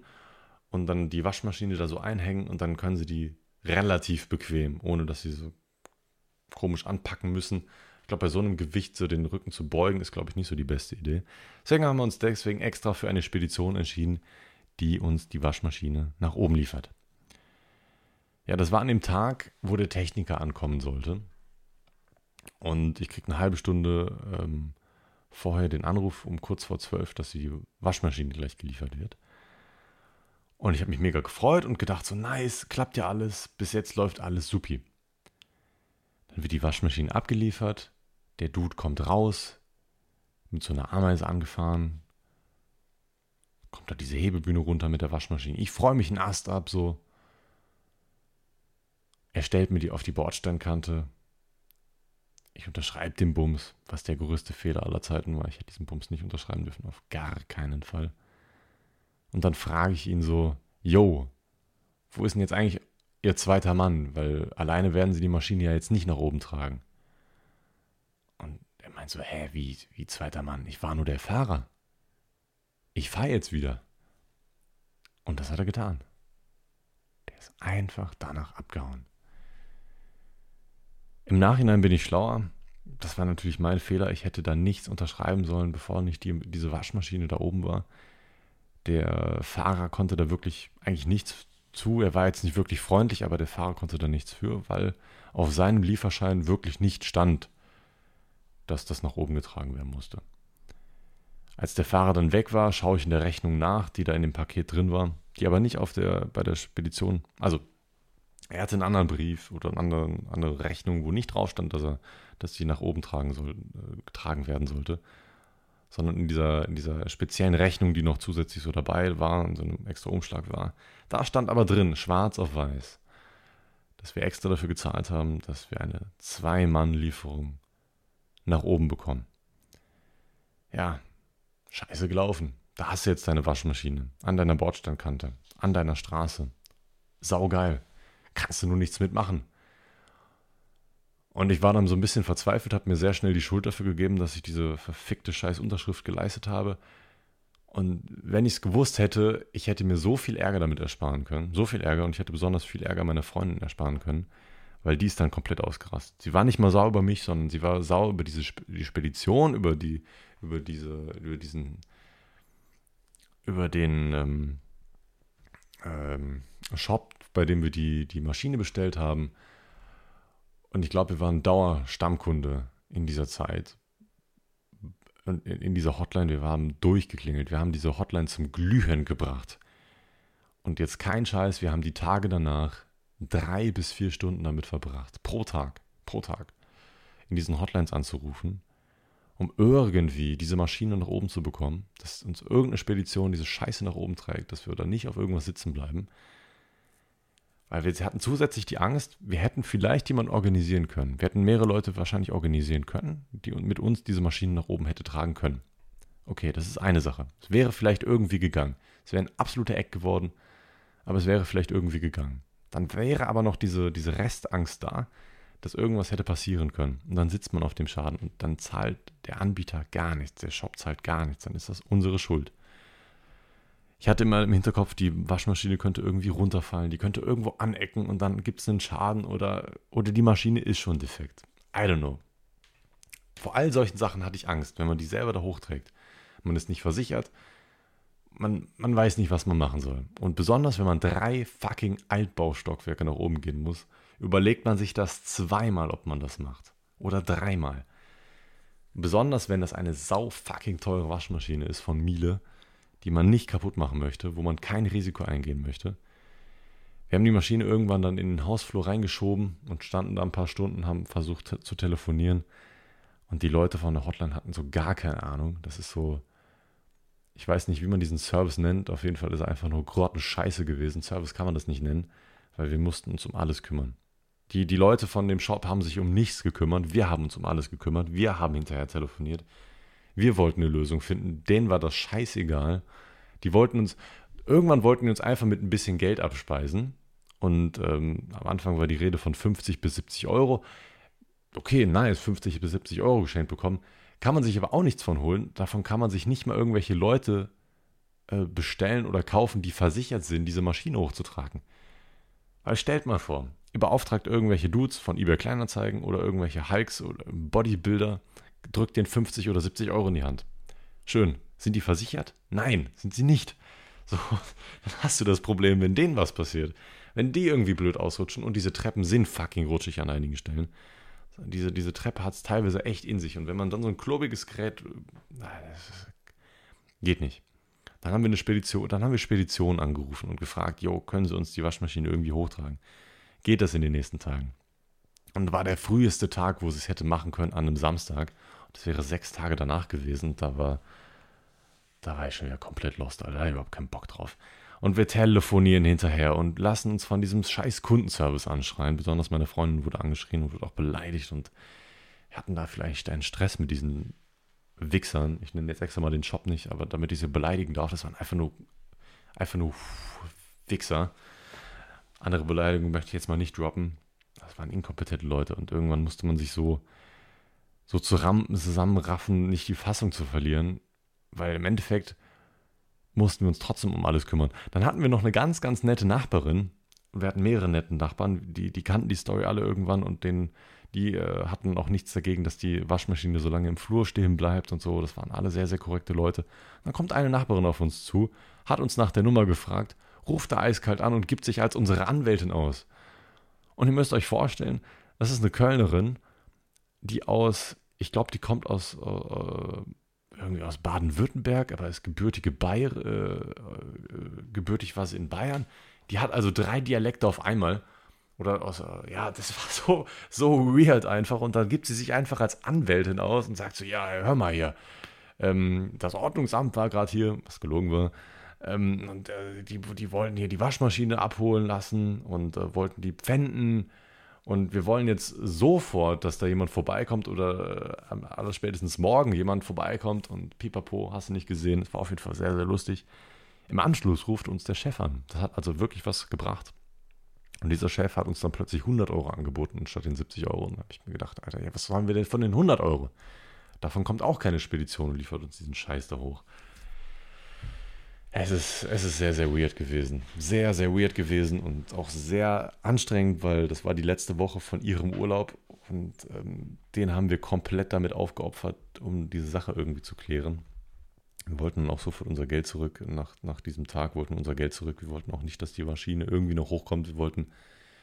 und dann die Waschmaschine da so einhängen und dann können sie die relativ bequem, ohne dass sie so komisch anpacken müssen, ich glaube, bei so einem Gewicht so den Rücken zu beugen, ist, glaube ich, nicht so die beste Idee. Deswegen haben wir uns deswegen extra für eine Spedition entschieden, die uns die Waschmaschine nach oben liefert. Ja, das war an dem Tag, wo der Techniker ankommen sollte. Und ich kriege eine halbe Stunde ähm, vorher den Anruf um kurz vor zwölf, dass die Waschmaschine gleich geliefert wird. Und ich habe mich mega gefreut und gedacht, so nice, klappt ja alles, bis jetzt läuft alles supi. Dann wird die Waschmaschine abgeliefert, der Dude kommt raus, mit so einer Ameise angefahren, kommt da diese Hebebühne runter mit der Waschmaschine. Ich freue mich einen Ast ab, so. Er stellt mir die auf die Bordsteinkante. Ich unterschreibe den Bums, was der größte Fehler aller Zeiten war. Ich hätte diesen Bums nicht unterschreiben dürfen, auf gar keinen Fall. Und dann frage ich ihn so, yo, wo ist denn jetzt eigentlich Ihr zweiter Mann? Weil alleine werden Sie die Maschine ja jetzt nicht nach oben tragen. Und er meint so, hä, wie, wie zweiter Mann? Ich war nur der Fahrer. Ich fahre jetzt wieder. Und das hat er getan. Der ist einfach danach abgehauen. Im Nachhinein bin ich schlauer. Das war natürlich mein Fehler. Ich hätte da nichts unterschreiben sollen, bevor nicht die, diese Waschmaschine da oben war. Der Fahrer konnte da wirklich eigentlich nichts zu. Er war jetzt nicht wirklich freundlich, aber der Fahrer konnte da nichts für, weil auf seinem Lieferschein wirklich nicht stand, dass das nach oben getragen werden musste. Als der Fahrer dann weg war, schaue ich in der Rechnung nach, die da in dem Paket drin war, die aber nicht auf der, bei der Spedition, also Er hatte einen anderen Brief oder eine andere, andere Rechnung, wo nicht drauf stand, dass er, dass die nach oben tragen soll, äh, getragen werden sollte. Sondern in dieser, in dieser speziellen Rechnung, die noch zusätzlich so dabei war, in so einem extra Umschlag war. Da stand aber drin, schwarz auf weiß, dass wir extra dafür gezahlt haben, dass wir eine Zwei-Mann-Lieferung nach oben bekommen. Ja, scheiße gelaufen. Da hast du jetzt deine Waschmaschine an deiner Bordsteinkante, an deiner Straße. Saugeil kannst du nur nichts mitmachen. Und ich war dann so ein bisschen verzweifelt, habe mir sehr schnell die Schuld dafür gegeben, dass ich diese verfickte scheiß Unterschrift geleistet habe. Und wenn ich es gewusst hätte, ich hätte mir so viel Ärger damit ersparen können. So viel Ärger und ich hätte besonders viel Ärger meiner Freundin ersparen können, weil die ist dann komplett ausgerastet. Sie war nicht mal sauer über mich, sondern sie war sauer über diese die Spedition, über die, über diese, über diesen, über den ähm, ähm, Shop, bei dem wir die, die Maschine bestellt haben. Und ich glaube, wir waren Dauerstammkunde in dieser Zeit. Und in dieser Hotline, wir haben durchgeklingelt. Wir haben diese Hotline zum Glühen gebracht. Und jetzt kein Scheiß, wir haben die Tage danach drei bis vier Stunden damit verbracht. Pro Tag. Pro Tag. In diesen Hotlines anzurufen, um irgendwie diese Maschine nach oben zu bekommen, dass uns irgendeine Spedition diese Scheiße nach oben trägt, dass wir da nicht auf irgendwas sitzen bleiben. Weil wir hatten zusätzlich die Angst, wir hätten vielleicht jemanden organisieren können. Wir hätten mehrere Leute wahrscheinlich organisieren können, die mit uns diese Maschinen nach oben hätte tragen können. Okay, das ist eine Sache. Es wäre vielleicht irgendwie gegangen. Es wäre ein absoluter Eck geworden, aber es wäre vielleicht irgendwie gegangen. Dann wäre aber noch diese, diese Restangst da, dass irgendwas hätte passieren können. Und dann sitzt man auf dem Schaden und dann zahlt der Anbieter gar nichts, der Shop zahlt gar nichts. Dann ist das unsere Schuld. Ich hatte immer im Hinterkopf, die Waschmaschine könnte irgendwie runterfallen, die könnte irgendwo anecken und dann gibt es einen Schaden oder, oder die Maschine ist schon defekt. I don't know. Vor all solchen Sachen hatte ich Angst, wenn man die selber da hochträgt. Man ist nicht versichert, man, man weiß nicht, was man machen soll. Und besonders, wenn man drei fucking Altbaustockwerke nach oben gehen muss, überlegt man sich das zweimal, ob man das macht. Oder dreimal. Besonders, wenn das eine sau fucking teure Waschmaschine ist von Miele die man nicht kaputt machen möchte, wo man kein Risiko eingehen möchte. Wir haben die Maschine irgendwann dann in den Hausflur reingeschoben und standen da ein paar Stunden, haben versucht zu telefonieren. Und die Leute von der Hotline hatten so gar keine Ahnung. Das ist so, ich weiß nicht, wie man diesen Service nennt. Auf jeden Fall ist er einfach nur Scheiße gewesen. Service kann man das nicht nennen, weil wir mussten uns um alles kümmern. Die, die Leute von dem Shop haben sich um nichts gekümmert. Wir haben uns um alles gekümmert. Wir haben hinterher telefoniert. Wir wollten eine Lösung finden. Denen war das scheißegal. Die wollten uns, irgendwann wollten die uns einfach mit ein bisschen Geld abspeisen. Und ähm, am Anfang war die Rede von 50 bis 70 Euro. Okay, nice, 50 bis 70 Euro geschenkt bekommen. Kann man sich aber auch nichts von holen. Davon kann man sich nicht mal irgendwelche Leute äh, bestellen oder kaufen, die versichert sind, diese Maschine hochzutragen. Weil stellt mal vor, ihr beauftragt irgendwelche Dudes von eBay Kleinanzeigen oder irgendwelche Hulks oder Bodybuilder drückt den 50 oder 70 Euro in die Hand. Schön. Sind die versichert? Nein, sind sie nicht. So, dann hast du das Problem, wenn denen was passiert. Wenn die irgendwie blöd ausrutschen und diese Treppen sind fucking rutschig an einigen Stellen. Diese, diese Treppe hat es teilweise echt in sich. Und wenn man dann so ein klobiges Gerät. Geht nicht. Dann haben wir eine Spedition, dann haben wir Speditionen angerufen und gefragt, jo, können Sie uns die Waschmaschine irgendwie hochtragen? Geht das in den nächsten Tagen? Und war der früheste Tag, wo sie es hätte machen können, an einem Samstag. Das wäre sechs Tage danach gewesen. Da war, da war ich schon wieder komplett lost, Alter. Da hatte ich überhaupt keinen Bock drauf. Und wir telefonieren hinterher und lassen uns von diesem scheiß Kundenservice anschreien. Besonders meine Freundin wurde angeschrien und wurde auch beleidigt und hatten da vielleicht einen Stress mit diesen Wichsern. Ich nenne jetzt extra mal den Shop nicht, aber damit ich sie beleidigen darf, das waren einfach nur, einfach nur Wichser. Andere Beleidigungen möchte ich jetzt mal nicht droppen. Das waren inkompetente Leute und irgendwann musste man sich so so zusammenraffen, nicht die Fassung zu verlieren, weil im Endeffekt mussten wir uns trotzdem um alles kümmern. Dann hatten wir noch eine ganz, ganz nette Nachbarin. Wir hatten mehrere nette Nachbarn, die, die kannten die Story alle irgendwann und den, die äh, hatten auch nichts dagegen, dass die Waschmaschine so lange im Flur stehen bleibt und so. Das waren alle sehr, sehr korrekte Leute. Dann kommt eine Nachbarin auf uns zu, hat uns nach der Nummer gefragt, ruft da eiskalt an und gibt sich als unsere Anwältin aus. Und ihr müsst euch vorstellen, das ist eine Kölnerin die aus, ich glaube, die kommt aus, äh, irgendwie aus Baden-Württemberg, aber ist gebürtige Bayer, äh, äh, gebürtig war sie in Bayern. Die hat also drei Dialekte auf einmal Oder aus, ja, das war so, so weird einfach. Und dann gibt sie sich einfach als Anwältin aus und sagt so, ja, hör mal hier, ähm, das Ordnungsamt war gerade hier, was gelogen war, ähm, und äh, die, die wollten hier die Waschmaschine abholen lassen und äh, wollten die pfänden. Und wir wollen jetzt sofort, dass da jemand vorbeikommt oder äh, alles spätestens morgen jemand vorbeikommt und pipapo, hast du nicht gesehen. Das war auf jeden Fall sehr, sehr lustig. Im Anschluss ruft uns der Chef an. Das hat also wirklich was gebracht. Und dieser Chef hat uns dann plötzlich 100 Euro angeboten statt den 70 Euro. Und da habe ich mir gedacht, Alter, ja, was wollen wir denn von den 100 Euro? Davon kommt auch keine Spedition und liefert uns diesen Scheiß da hoch. Es ist, es ist sehr, sehr weird gewesen. Sehr, sehr weird gewesen und auch sehr anstrengend, weil das war die letzte Woche von ihrem Urlaub und ähm, den haben wir komplett damit aufgeopfert, um diese Sache irgendwie zu klären. Wir wollten auch sofort unser Geld zurück. Nach, nach diesem Tag wollten wir unser Geld zurück. Wir wollten auch nicht, dass die Maschine irgendwie noch hochkommt. Wir wollten,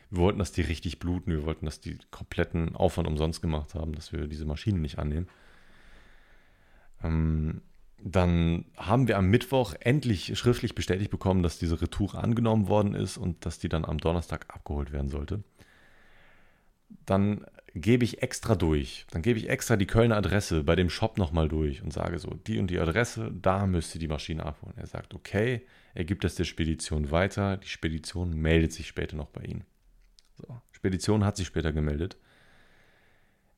wir wollten, dass die richtig bluten. Wir wollten, dass die kompletten Aufwand umsonst gemacht haben, dass wir diese Maschine nicht annehmen. Ähm, dann haben wir am Mittwoch endlich schriftlich bestätigt bekommen, dass diese Retour angenommen worden ist und dass die dann am Donnerstag abgeholt werden sollte. Dann gebe ich extra durch. Dann gebe ich extra die Kölner Adresse bei dem Shop nochmal durch und sage so, die und die Adresse, da müsst ihr die Maschine abholen. Er sagt, okay, er gibt es der Spedition weiter. Die Spedition meldet sich später noch bei Ihnen. So, Spedition hat sich später gemeldet.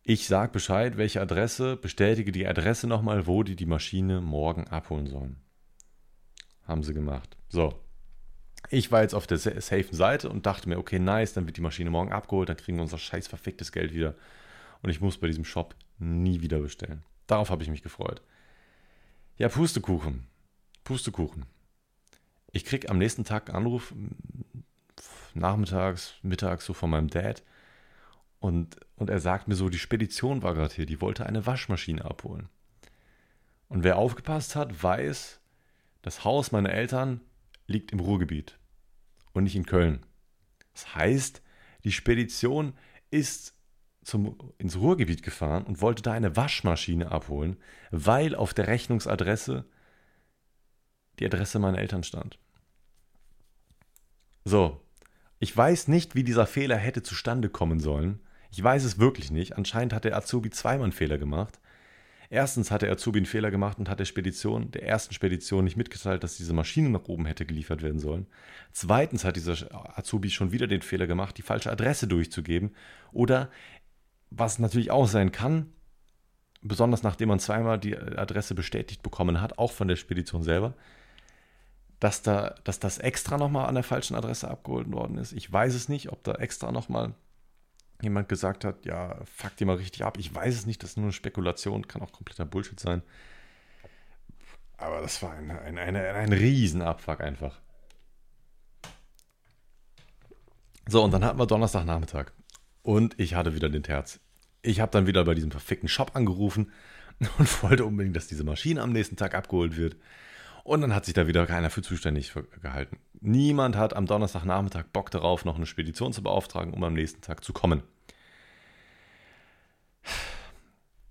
Ich sage Bescheid, welche Adresse, bestätige die Adresse nochmal, wo die die Maschine morgen abholen sollen. Haben sie gemacht. So, ich war jetzt auf der safen Seite und dachte mir, okay, nice, dann wird die Maschine morgen abgeholt, dann kriegen wir unser scheiß verficktes Geld wieder. Und ich muss bei diesem Shop nie wieder bestellen. Darauf habe ich mich gefreut. Ja, Pustekuchen. Pustekuchen. Ich kriege am nächsten Tag einen Anruf, nachmittags, mittags, so von meinem Dad. Und, und er sagt mir so, die Spedition war gerade hier, die wollte eine Waschmaschine abholen. Und wer aufgepasst hat, weiß, das Haus meiner Eltern liegt im Ruhrgebiet und nicht in Köln. Das heißt, die Spedition ist zum, ins Ruhrgebiet gefahren und wollte da eine Waschmaschine abholen, weil auf der Rechnungsadresse die Adresse meiner Eltern stand. So, ich weiß nicht, wie dieser Fehler hätte zustande kommen sollen. Ich weiß es wirklich nicht. Anscheinend hat der Azubi zweimal einen Fehler gemacht. Erstens hat der Azubi einen Fehler gemacht und hat der Spedition, der ersten Spedition, nicht mitgeteilt, dass diese Maschine nach oben hätte geliefert werden sollen. Zweitens hat dieser Azubi schon wieder den Fehler gemacht, die falsche Adresse durchzugeben. Oder, was natürlich auch sein kann, besonders nachdem man zweimal die Adresse bestätigt bekommen hat, auch von der Spedition selber, dass, da, dass das extra nochmal an der falschen Adresse abgeholt worden ist. Ich weiß es nicht, ob da extra nochmal jemand gesagt hat, ja, fuck die mal richtig ab. Ich weiß es nicht, das ist nur eine Spekulation, kann auch kompletter Bullshit sein. Aber das war ein, ein, ein, ein Riesenabfuck einfach. So, und dann hatten wir Donnerstagnachmittag. Und ich hatte wieder den Terz. Ich habe dann wieder bei diesem verfickten Shop angerufen und wollte unbedingt, dass diese Maschine am nächsten Tag abgeholt wird. Und dann hat sich da wieder keiner für zuständig gehalten. Niemand hat am Donnerstagnachmittag Bock darauf, noch eine Spedition zu beauftragen, um am nächsten Tag zu kommen.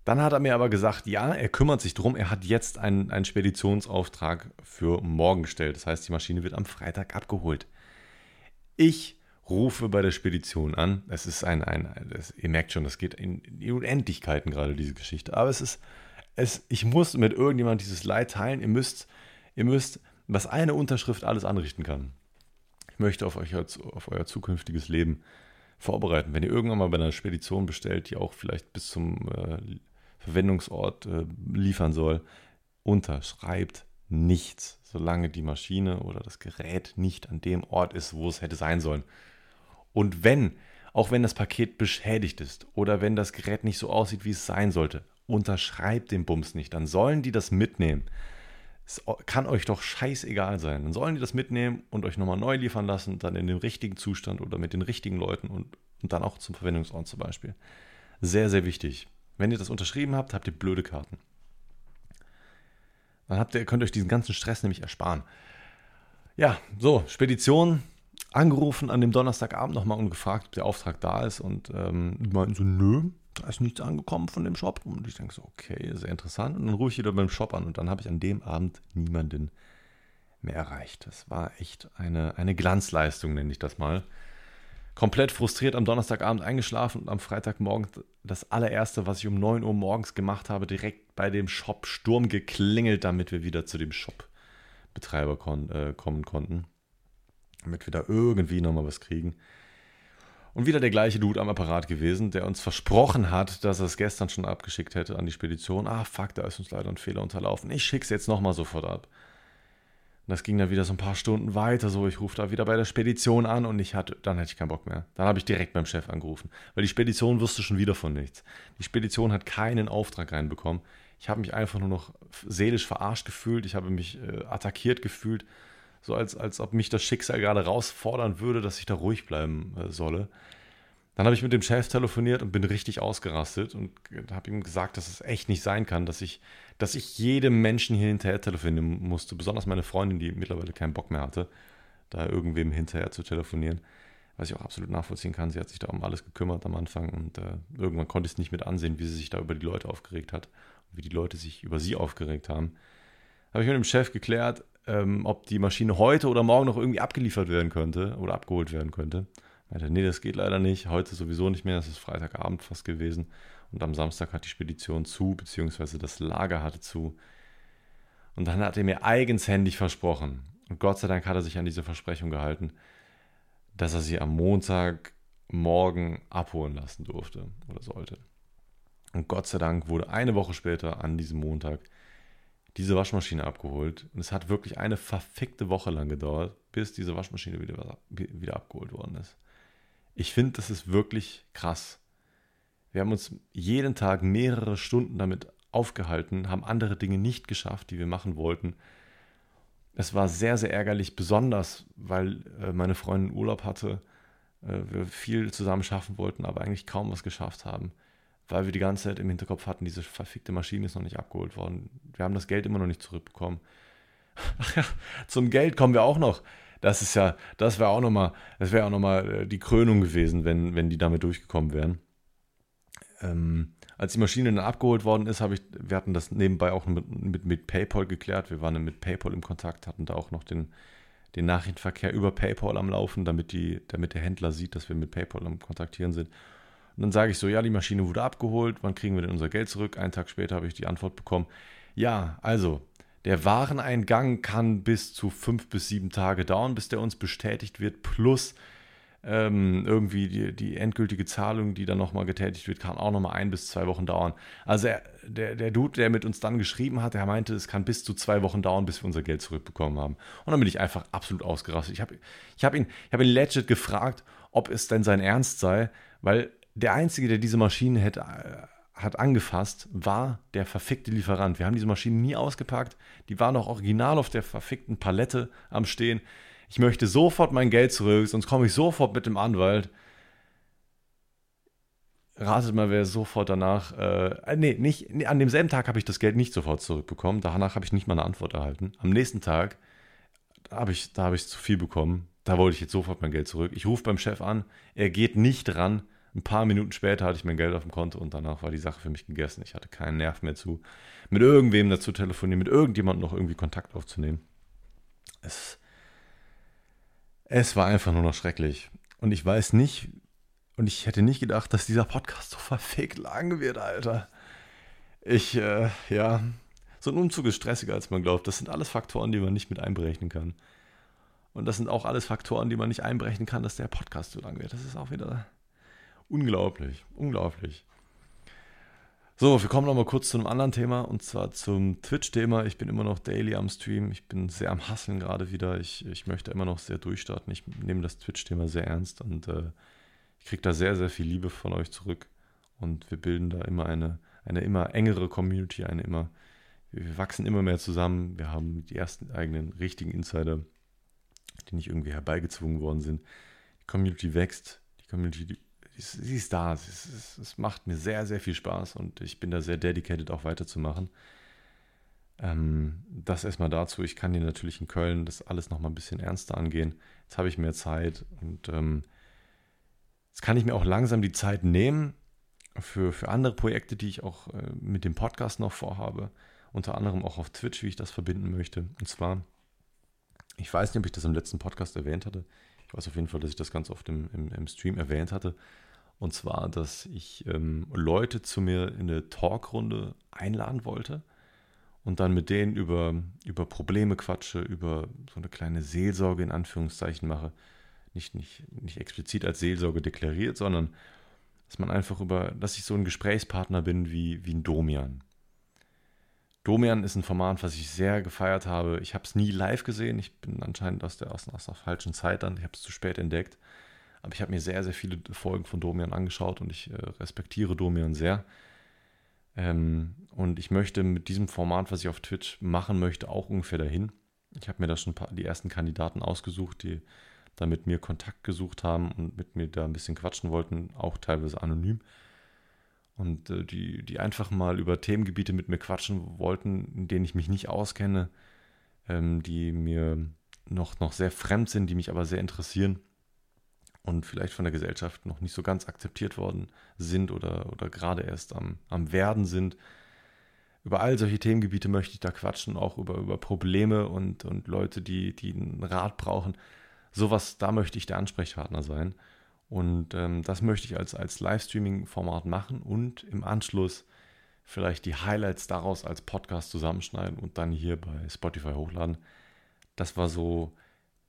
Dann hat er mir aber gesagt, ja, er kümmert sich drum, er hat jetzt einen, einen Speditionsauftrag für morgen gestellt. Das heißt, die Maschine wird am Freitag abgeholt. Ich rufe bei der Spedition an. Es ist ein, ein das, ihr merkt schon, das geht in, in Unendlichkeiten gerade, diese Geschichte. Aber es ist, es, ich muss mit irgendjemand dieses Leid teilen. Ihr müsst, ihr müsst, was eine Unterschrift alles anrichten kann. Ich möchte auf, euch, auf euer zukünftiges Leben vorbereiten. Wenn ihr irgendwann mal bei einer Spedition bestellt, die auch vielleicht bis zum äh, Verwendungsort äh, liefern soll, unterschreibt nichts, solange die Maschine oder das Gerät nicht an dem Ort ist, wo es hätte sein sollen. Und wenn, auch wenn das Paket beschädigt ist oder wenn das Gerät nicht so aussieht, wie es sein sollte, unterschreibt den Bums nicht. Dann sollen die das mitnehmen. Es kann euch doch scheißegal sein. Dann sollen die das mitnehmen und euch nochmal neu liefern lassen, dann in dem richtigen Zustand oder mit den richtigen Leuten und, und dann auch zum Verwendungsort zum Beispiel. Sehr, sehr wichtig. Wenn ihr das unterschrieben habt, habt ihr blöde Karten. Dann habt ihr, könnt ihr euch diesen ganzen Stress nämlich ersparen. Ja, so, Spedition, angerufen an dem Donnerstagabend nochmal und gefragt, ob der Auftrag da ist. Und ähm, die meinten so, nö, da ist nichts angekommen von dem Shop. Und ich denke so, okay, sehr interessant. Und dann rufe ich wieder beim Shop an und dann habe ich an dem Abend niemanden mehr erreicht. Das war echt eine, eine Glanzleistung, nenne ich das mal. komplett frustriert am Donnerstagabend eingeschlafen und am Freitagmorgen das allererste, was ich um 9 Uhr morgens gemacht habe, direkt bei dem Shop Sturm geklingelt, damit wir wieder zu dem Shop-Betreiber kon äh, kommen konnten. Damit wir da irgendwie nochmal was kriegen. Und wieder der gleiche Dude am Apparat gewesen, der uns versprochen hat, dass er es gestern schon abgeschickt hätte an die Spedition. Ah, fuck, da ist uns leider ein Fehler unterlaufen. Ich schick's jetzt nochmal sofort ab. Und das ging dann wieder so ein paar Stunden weiter. So, ich rufe da wieder bei der Spedition an und ich hatte, dann hatte ich keinen Bock mehr. Dann habe ich direkt beim Chef angerufen, weil die Spedition wusste schon wieder von nichts. Die Spedition hat keinen Auftrag reinbekommen. Ich habe mich einfach nur noch seelisch verarscht gefühlt. Ich habe mich äh, attackiert gefühlt so als, als ob mich das Schicksal gerade herausfordern würde, dass ich da ruhig bleiben äh, solle. Dann habe ich mit dem Chef telefoniert und bin richtig ausgerastet und habe ihm gesagt, dass es echt nicht sein kann, dass ich, dass ich jedem Menschen hier hinterher telefonieren musste, besonders meine Freundin, die mittlerweile keinen Bock mehr hatte, da irgendwem hinterher zu telefonieren. Was ich auch absolut nachvollziehen kann. Sie hat sich da um alles gekümmert am Anfang und äh, irgendwann konnte ich es nicht mit ansehen, wie sie sich da über die Leute aufgeregt hat und wie die Leute sich über sie aufgeregt haben. Habe ich mit dem Chef geklärt, ähm, ob die Maschine heute oder morgen noch irgendwie abgeliefert werden könnte oder abgeholt werden könnte. Meinte, nee, das geht leider nicht. Heute sowieso nicht mehr. Das ist Freitagabend fast gewesen. Und am Samstag hat die Spedition zu, beziehungsweise das Lager hatte zu. Und dann hat er mir eigenshändig versprochen, und Gott sei Dank hat er sich an diese Versprechung gehalten, dass er sie am Montagmorgen abholen lassen durfte oder sollte. Und Gott sei Dank wurde eine Woche später an diesem Montag diese Waschmaschine abgeholt. Und es hat wirklich eine verfickte Woche lang gedauert, bis diese Waschmaschine wieder, wieder abgeholt worden ist. Ich finde, das ist wirklich krass. Wir haben uns jeden Tag mehrere Stunden damit aufgehalten, haben andere Dinge nicht geschafft, die wir machen wollten. Es war sehr, sehr ärgerlich, besonders weil äh, meine Freundin Urlaub hatte, äh, wir viel zusammen schaffen wollten, aber eigentlich kaum was geschafft haben weil wir die ganze Zeit im Hinterkopf hatten, diese verfickte Maschine ist noch nicht abgeholt worden. Wir haben das Geld immer noch nicht zurückbekommen. Zum Geld kommen wir auch noch. Das ist ja, das wäre auch nochmal, das wäre auch nochmal äh, die Krönung gewesen, wenn, wenn die damit durchgekommen wären. Ähm, als die Maschine dann abgeholt worden ist, habe ich, wir hatten das nebenbei auch mit, mit, mit PayPal geklärt. Wir waren mit PayPal im Kontakt, hatten da auch noch den, den Nachrichtenverkehr über PayPal am Laufen, damit, die, damit der Händler sieht, dass wir mit PayPal am Kontaktieren sind. Und dann sage ich so, ja, die Maschine wurde abgeholt, wann kriegen wir denn unser Geld zurück? Einen Tag später habe ich die Antwort bekommen, ja, also, der Wareneingang kann bis zu fünf bis sieben Tage dauern, bis der uns bestätigt wird, plus ähm, irgendwie die, die, endgültige Zahlung, die dann nochmal getätigt wird, kann auch nochmal ein bis zwei Wochen dauern. Also er, der, der Dude, der mit uns dann geschrieben hat, der meinte, es kann bis zu zwei Wochen dauern, bis wir unser Geld zurückbekommen haben. Und dann bin ich einfach absolut ausgerastet. Ich habe ich hab ihn, hab ihn legit gefragt, ob es denn sein Ernst sei, weil der Einzige, der diese Maschine hätte, äh, hat angefasst, war der verfickte Lieferant. Wir haben diese Maschine nie ausgepackt. Die war noch original auf der verfickten Palette am Stehen. Ich möchte sofort mein Geld zurück, sonst komme ich sofort mit dem Anwalt. Ratet mal, wer sofort danach. Äh, nee, nicht, nee, an demselben Tag habe ich das Geld nicht sofort zurückbekommen. Danach habe ich nicht mal eine Antwort erhalten. Am nächsten Tag habe ich, da habe ich zu viel bekommen. Da wollte ich jetzt sofort mein Geld zurück. Ich rufe beim Chef an. Er geht nicht ran. Ein paar Minuten später hatte ich mein Geld auf dem Konto und danach war die Sache für mich gegessen. Ich hatte keinen Nerv mehr zu, mit irgendwem dazu telefonieren, mit irgendjemandem noch irgendwie Kontakt aufzunehmen. Es, es war einfach nur noch schrecklich. Und ich weiß nicht, und ich hätte nicht gedacht, dass dieser Podcast so verfickt lang wird, Alter. Ich, äh, ja, so ein Umzug ist stressiger, als man glaubt. Das sind alles Faktoren, die man nicht mit einberechnen kann. Und das sind auch alles Faktoren, die man nicht einberechnen kann, dass der Podcast so lang wird. Das ist auch wieder Unglaublich, unglaublich. So, wir kommen nochmal kurz zu einem anderen Thema und zwar zum Twitch-Thema. Ich bin immer noch daily am Stream. Ich bin sehr am Hasseln gerade wieder. Ich, ich möchte immer noch sehr durchstarten. Ich nehme das Twitch-Thema sehr ernst und äh, ich kriege da sehr, sehr viel Liebe von euch zurück. Und wir bilden da immer eine, eine immer engere Community, eine immer, wir wachsen immer mehr zusammen. Wir haben die ersten eigenen richtigen Insider, die nicht irgendwie herbeigezwungen worden sind. Die Community wächst, die Community sie ist da. Es macht mir sehr, sehr viel Spaß und ich bin da sehr dedicated, auch weiterzumachen. Ähm, das erstmal dazu. Ich kann hier natürlich in Köln das alles nochmal ein bisschen ernster angehen. Jetzt habe ich mehr Zeit und ähm, jetzt kann ich mir auch langsam die Zeit nehmen für, für andere Projekte, die ich auch äh, mit dem Podcast noch vorhabe. Unter anderem auch auf Twitch, wie ich das verbinden möchte. Und zwar, ich weiß nicht, ob ich das im letzten Podcast erwähnt hatte. Ich weiß auf jeden Fall, dass ich das ganz oft im, im, im Stream erwähnt hatte. Und zwar, dass ich ähm, Leute zu mir in eine Talkrunde einladen wollte und dann mit denen über, über Probleme quatsche, über so eine kleine Seelsorge in Anführungszeichen mache. Nicht, nicht, nicht explizit als Seelsorge deklariert, sondern dass man einfach über, dass ich so ein Gesprächspartner bin wie, wie ein Domian. Domian ist ein Format, was ich sehr gefeiert habe. Ich habe es nie live gesehen. Ich bin anscheinend aus der, aus, aus der falschen Zeit dann. Ich habe es zu spät entdeckt. Aber ich habe mir sehr, sehr viele Folgen von Domian angeschaut und ich äh, respektiere Domian sehr. Ähm, und ich möchte mit diesem Format, was ich auf Twitch machen möchte, auch ungefähr dahin. Ich habe mir da schon paar, die ersten Kandidaten ausgesucht, die da mit mir Kontakt gesucht haben und mit mir da ein bisschen quatschen wollten, auch teilweise anonym und äh, die, die einfach mal über Themengebiete mit mir quatschen wollten, in denen ich mich nicht auskenne, ähm, die mir noch, noch sehr fremd sind, die mich aber sehr interessieren und vielleicht von der Gesellschaft noch nicht so ganz akzeptiert worden sind oder, oder gerade erst am, am Werden sind. Über all solche Themengebiete möchte ich da quatschen, auch über, über Probleme und, und Leute, die, die einen Rat brauchen. Sowas, da möchte ich der Ansprechpartner sein. Und ähm, das möchte ich als, als Livestreaming-Format machen und im Anschluss vielleicht die Highlights daraus als Podcast zusammenschneiden und dann hier bei Spotify hochladen. Das war so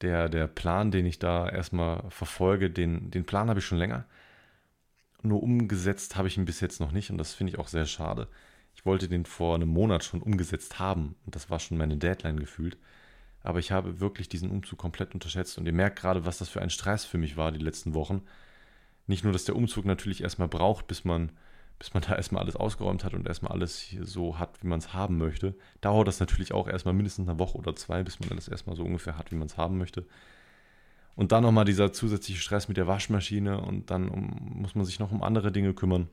der, der Plan, den ich da erstmal verfolge. Den, den Plan habe ich schon länger. Nur umgesetzt habe ich ihn bis jetzt noch nicht und das finde ich auch sehr schade. Ich wollte den vor einem Monat schon umgesetzt haben und das war schon meine Deadline gefühlt. Aber ich habe wirklich diesen Umzug komplett unterschätzt und ihr merkt gerade, was das für ein Stress für mich war die letzten Wochen. Nicht nur, dass der Umzug natürlich erstmal braucht, bis man, bis man da erstmal alles ausgeräumt hat und erstmal alles so hat, wie man es haben möchte. Dauert das natürlich auch erstmal mindestens eine Woche oder zwei, bis man das erstmal so ungefähr hat, wie man es haben möchte. Und dann nochmal dieser zusätzliche Stress mit der Waschmaschine und dann um, muss man sich noch um andere Dinge kümmern.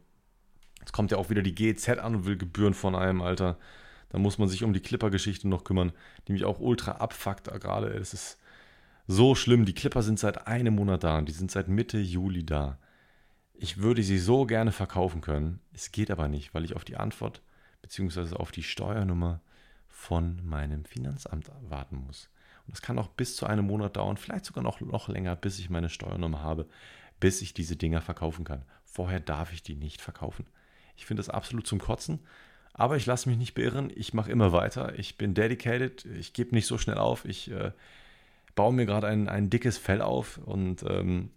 Jetzt kommt ja auch wieder die GEZ an und will Gebühren von einem, Alter. Da muss man sich um die Clipper-Geschichte noch kümmern, die mich auch ultra abfuckt gerade. Es ist so schlimm. Die Clipper sind seit einem Monat da und die sind seit Mitte Juli da. Ich würde sie so gerne verkaufen können. Es geht aber nicht, weil ich auf die Antwort bzw. auf die Steuernummer von meinem Finanzamt warten muss. Und das kann auch bis zu einem Monat dauern, vielleicht sogar noch, noch länger, bis ich meine Steuernummer habe, bis ich diese Dinger verkaufen kann. Vorher darf ich die nicht verkaufen. Ich finde das absolut zum Kotzen aber ich lasse mich nicht beirren. Ich mache immer weiter. Ich bin dedicated. Ich gebe nicht so schnell auf. Ich äh, baue mir gerade ein, ein dickes Fell auf und ähm,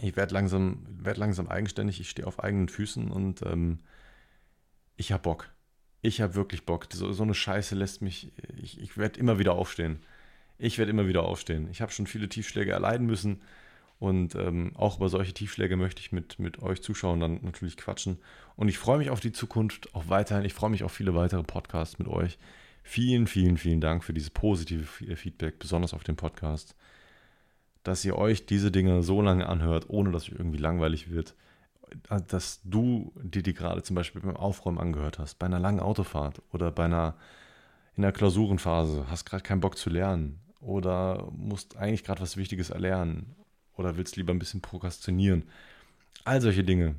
ich werde langsam, werd langsam eigenständig. Ich stehe auf eigenen Füßen und ähm, ich habe Bock. Ich habe wirklich Bock. So, so, eine Scheiße lässt mich. Ich, ich werde immer wieder aufstehen. Ich werde immer wieder aufstehen. Ich habe schon viele Tiefschläge erleiden müssen. Und ähm, auch über solche Tiefschläge möchte ich mit, mit euch Zuschauern dann natürlich quatschen. Und ich freue mich auf die Zukunft, auch weiterhin. Ich freue mich auf viele weitere Podcasts mit euch. Vielen, vielen, vielen Dank für dieses positive Feedback, besonders auf dem Podcast. Dass ihr euch diese Dinge so lange anhört, ohne dass euch irgendwie langweilig wird. Dass du dir die gerade zum Beispiel beim Aufräumen angehört hast, bei einer langen Autofahrt oder bei einer in der Klausurenphase, hast gerade keinen Bock zu lernen oder musst eigentlich gerade was Wichtiges erlernen oder willst lieber ein bisschen prokrastinieren? All solche Dinge.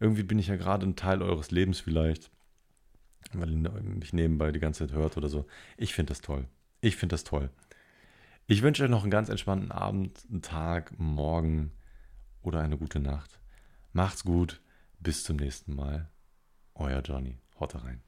Irgendwie bin ich ja gerade ein Teil eures Lebens vielleicht, weil ihr mich nebenbei die ganze Zeit hört oder so. Ich finde das toll. Ich finde das toll. Ich wünsche euch noch einen ganz entspannten Abend, einen Tag, Morgen oder eine gute Nacht. Macht's gut. Bis zum nächsten Mal. Euer Johnny. Haut rein.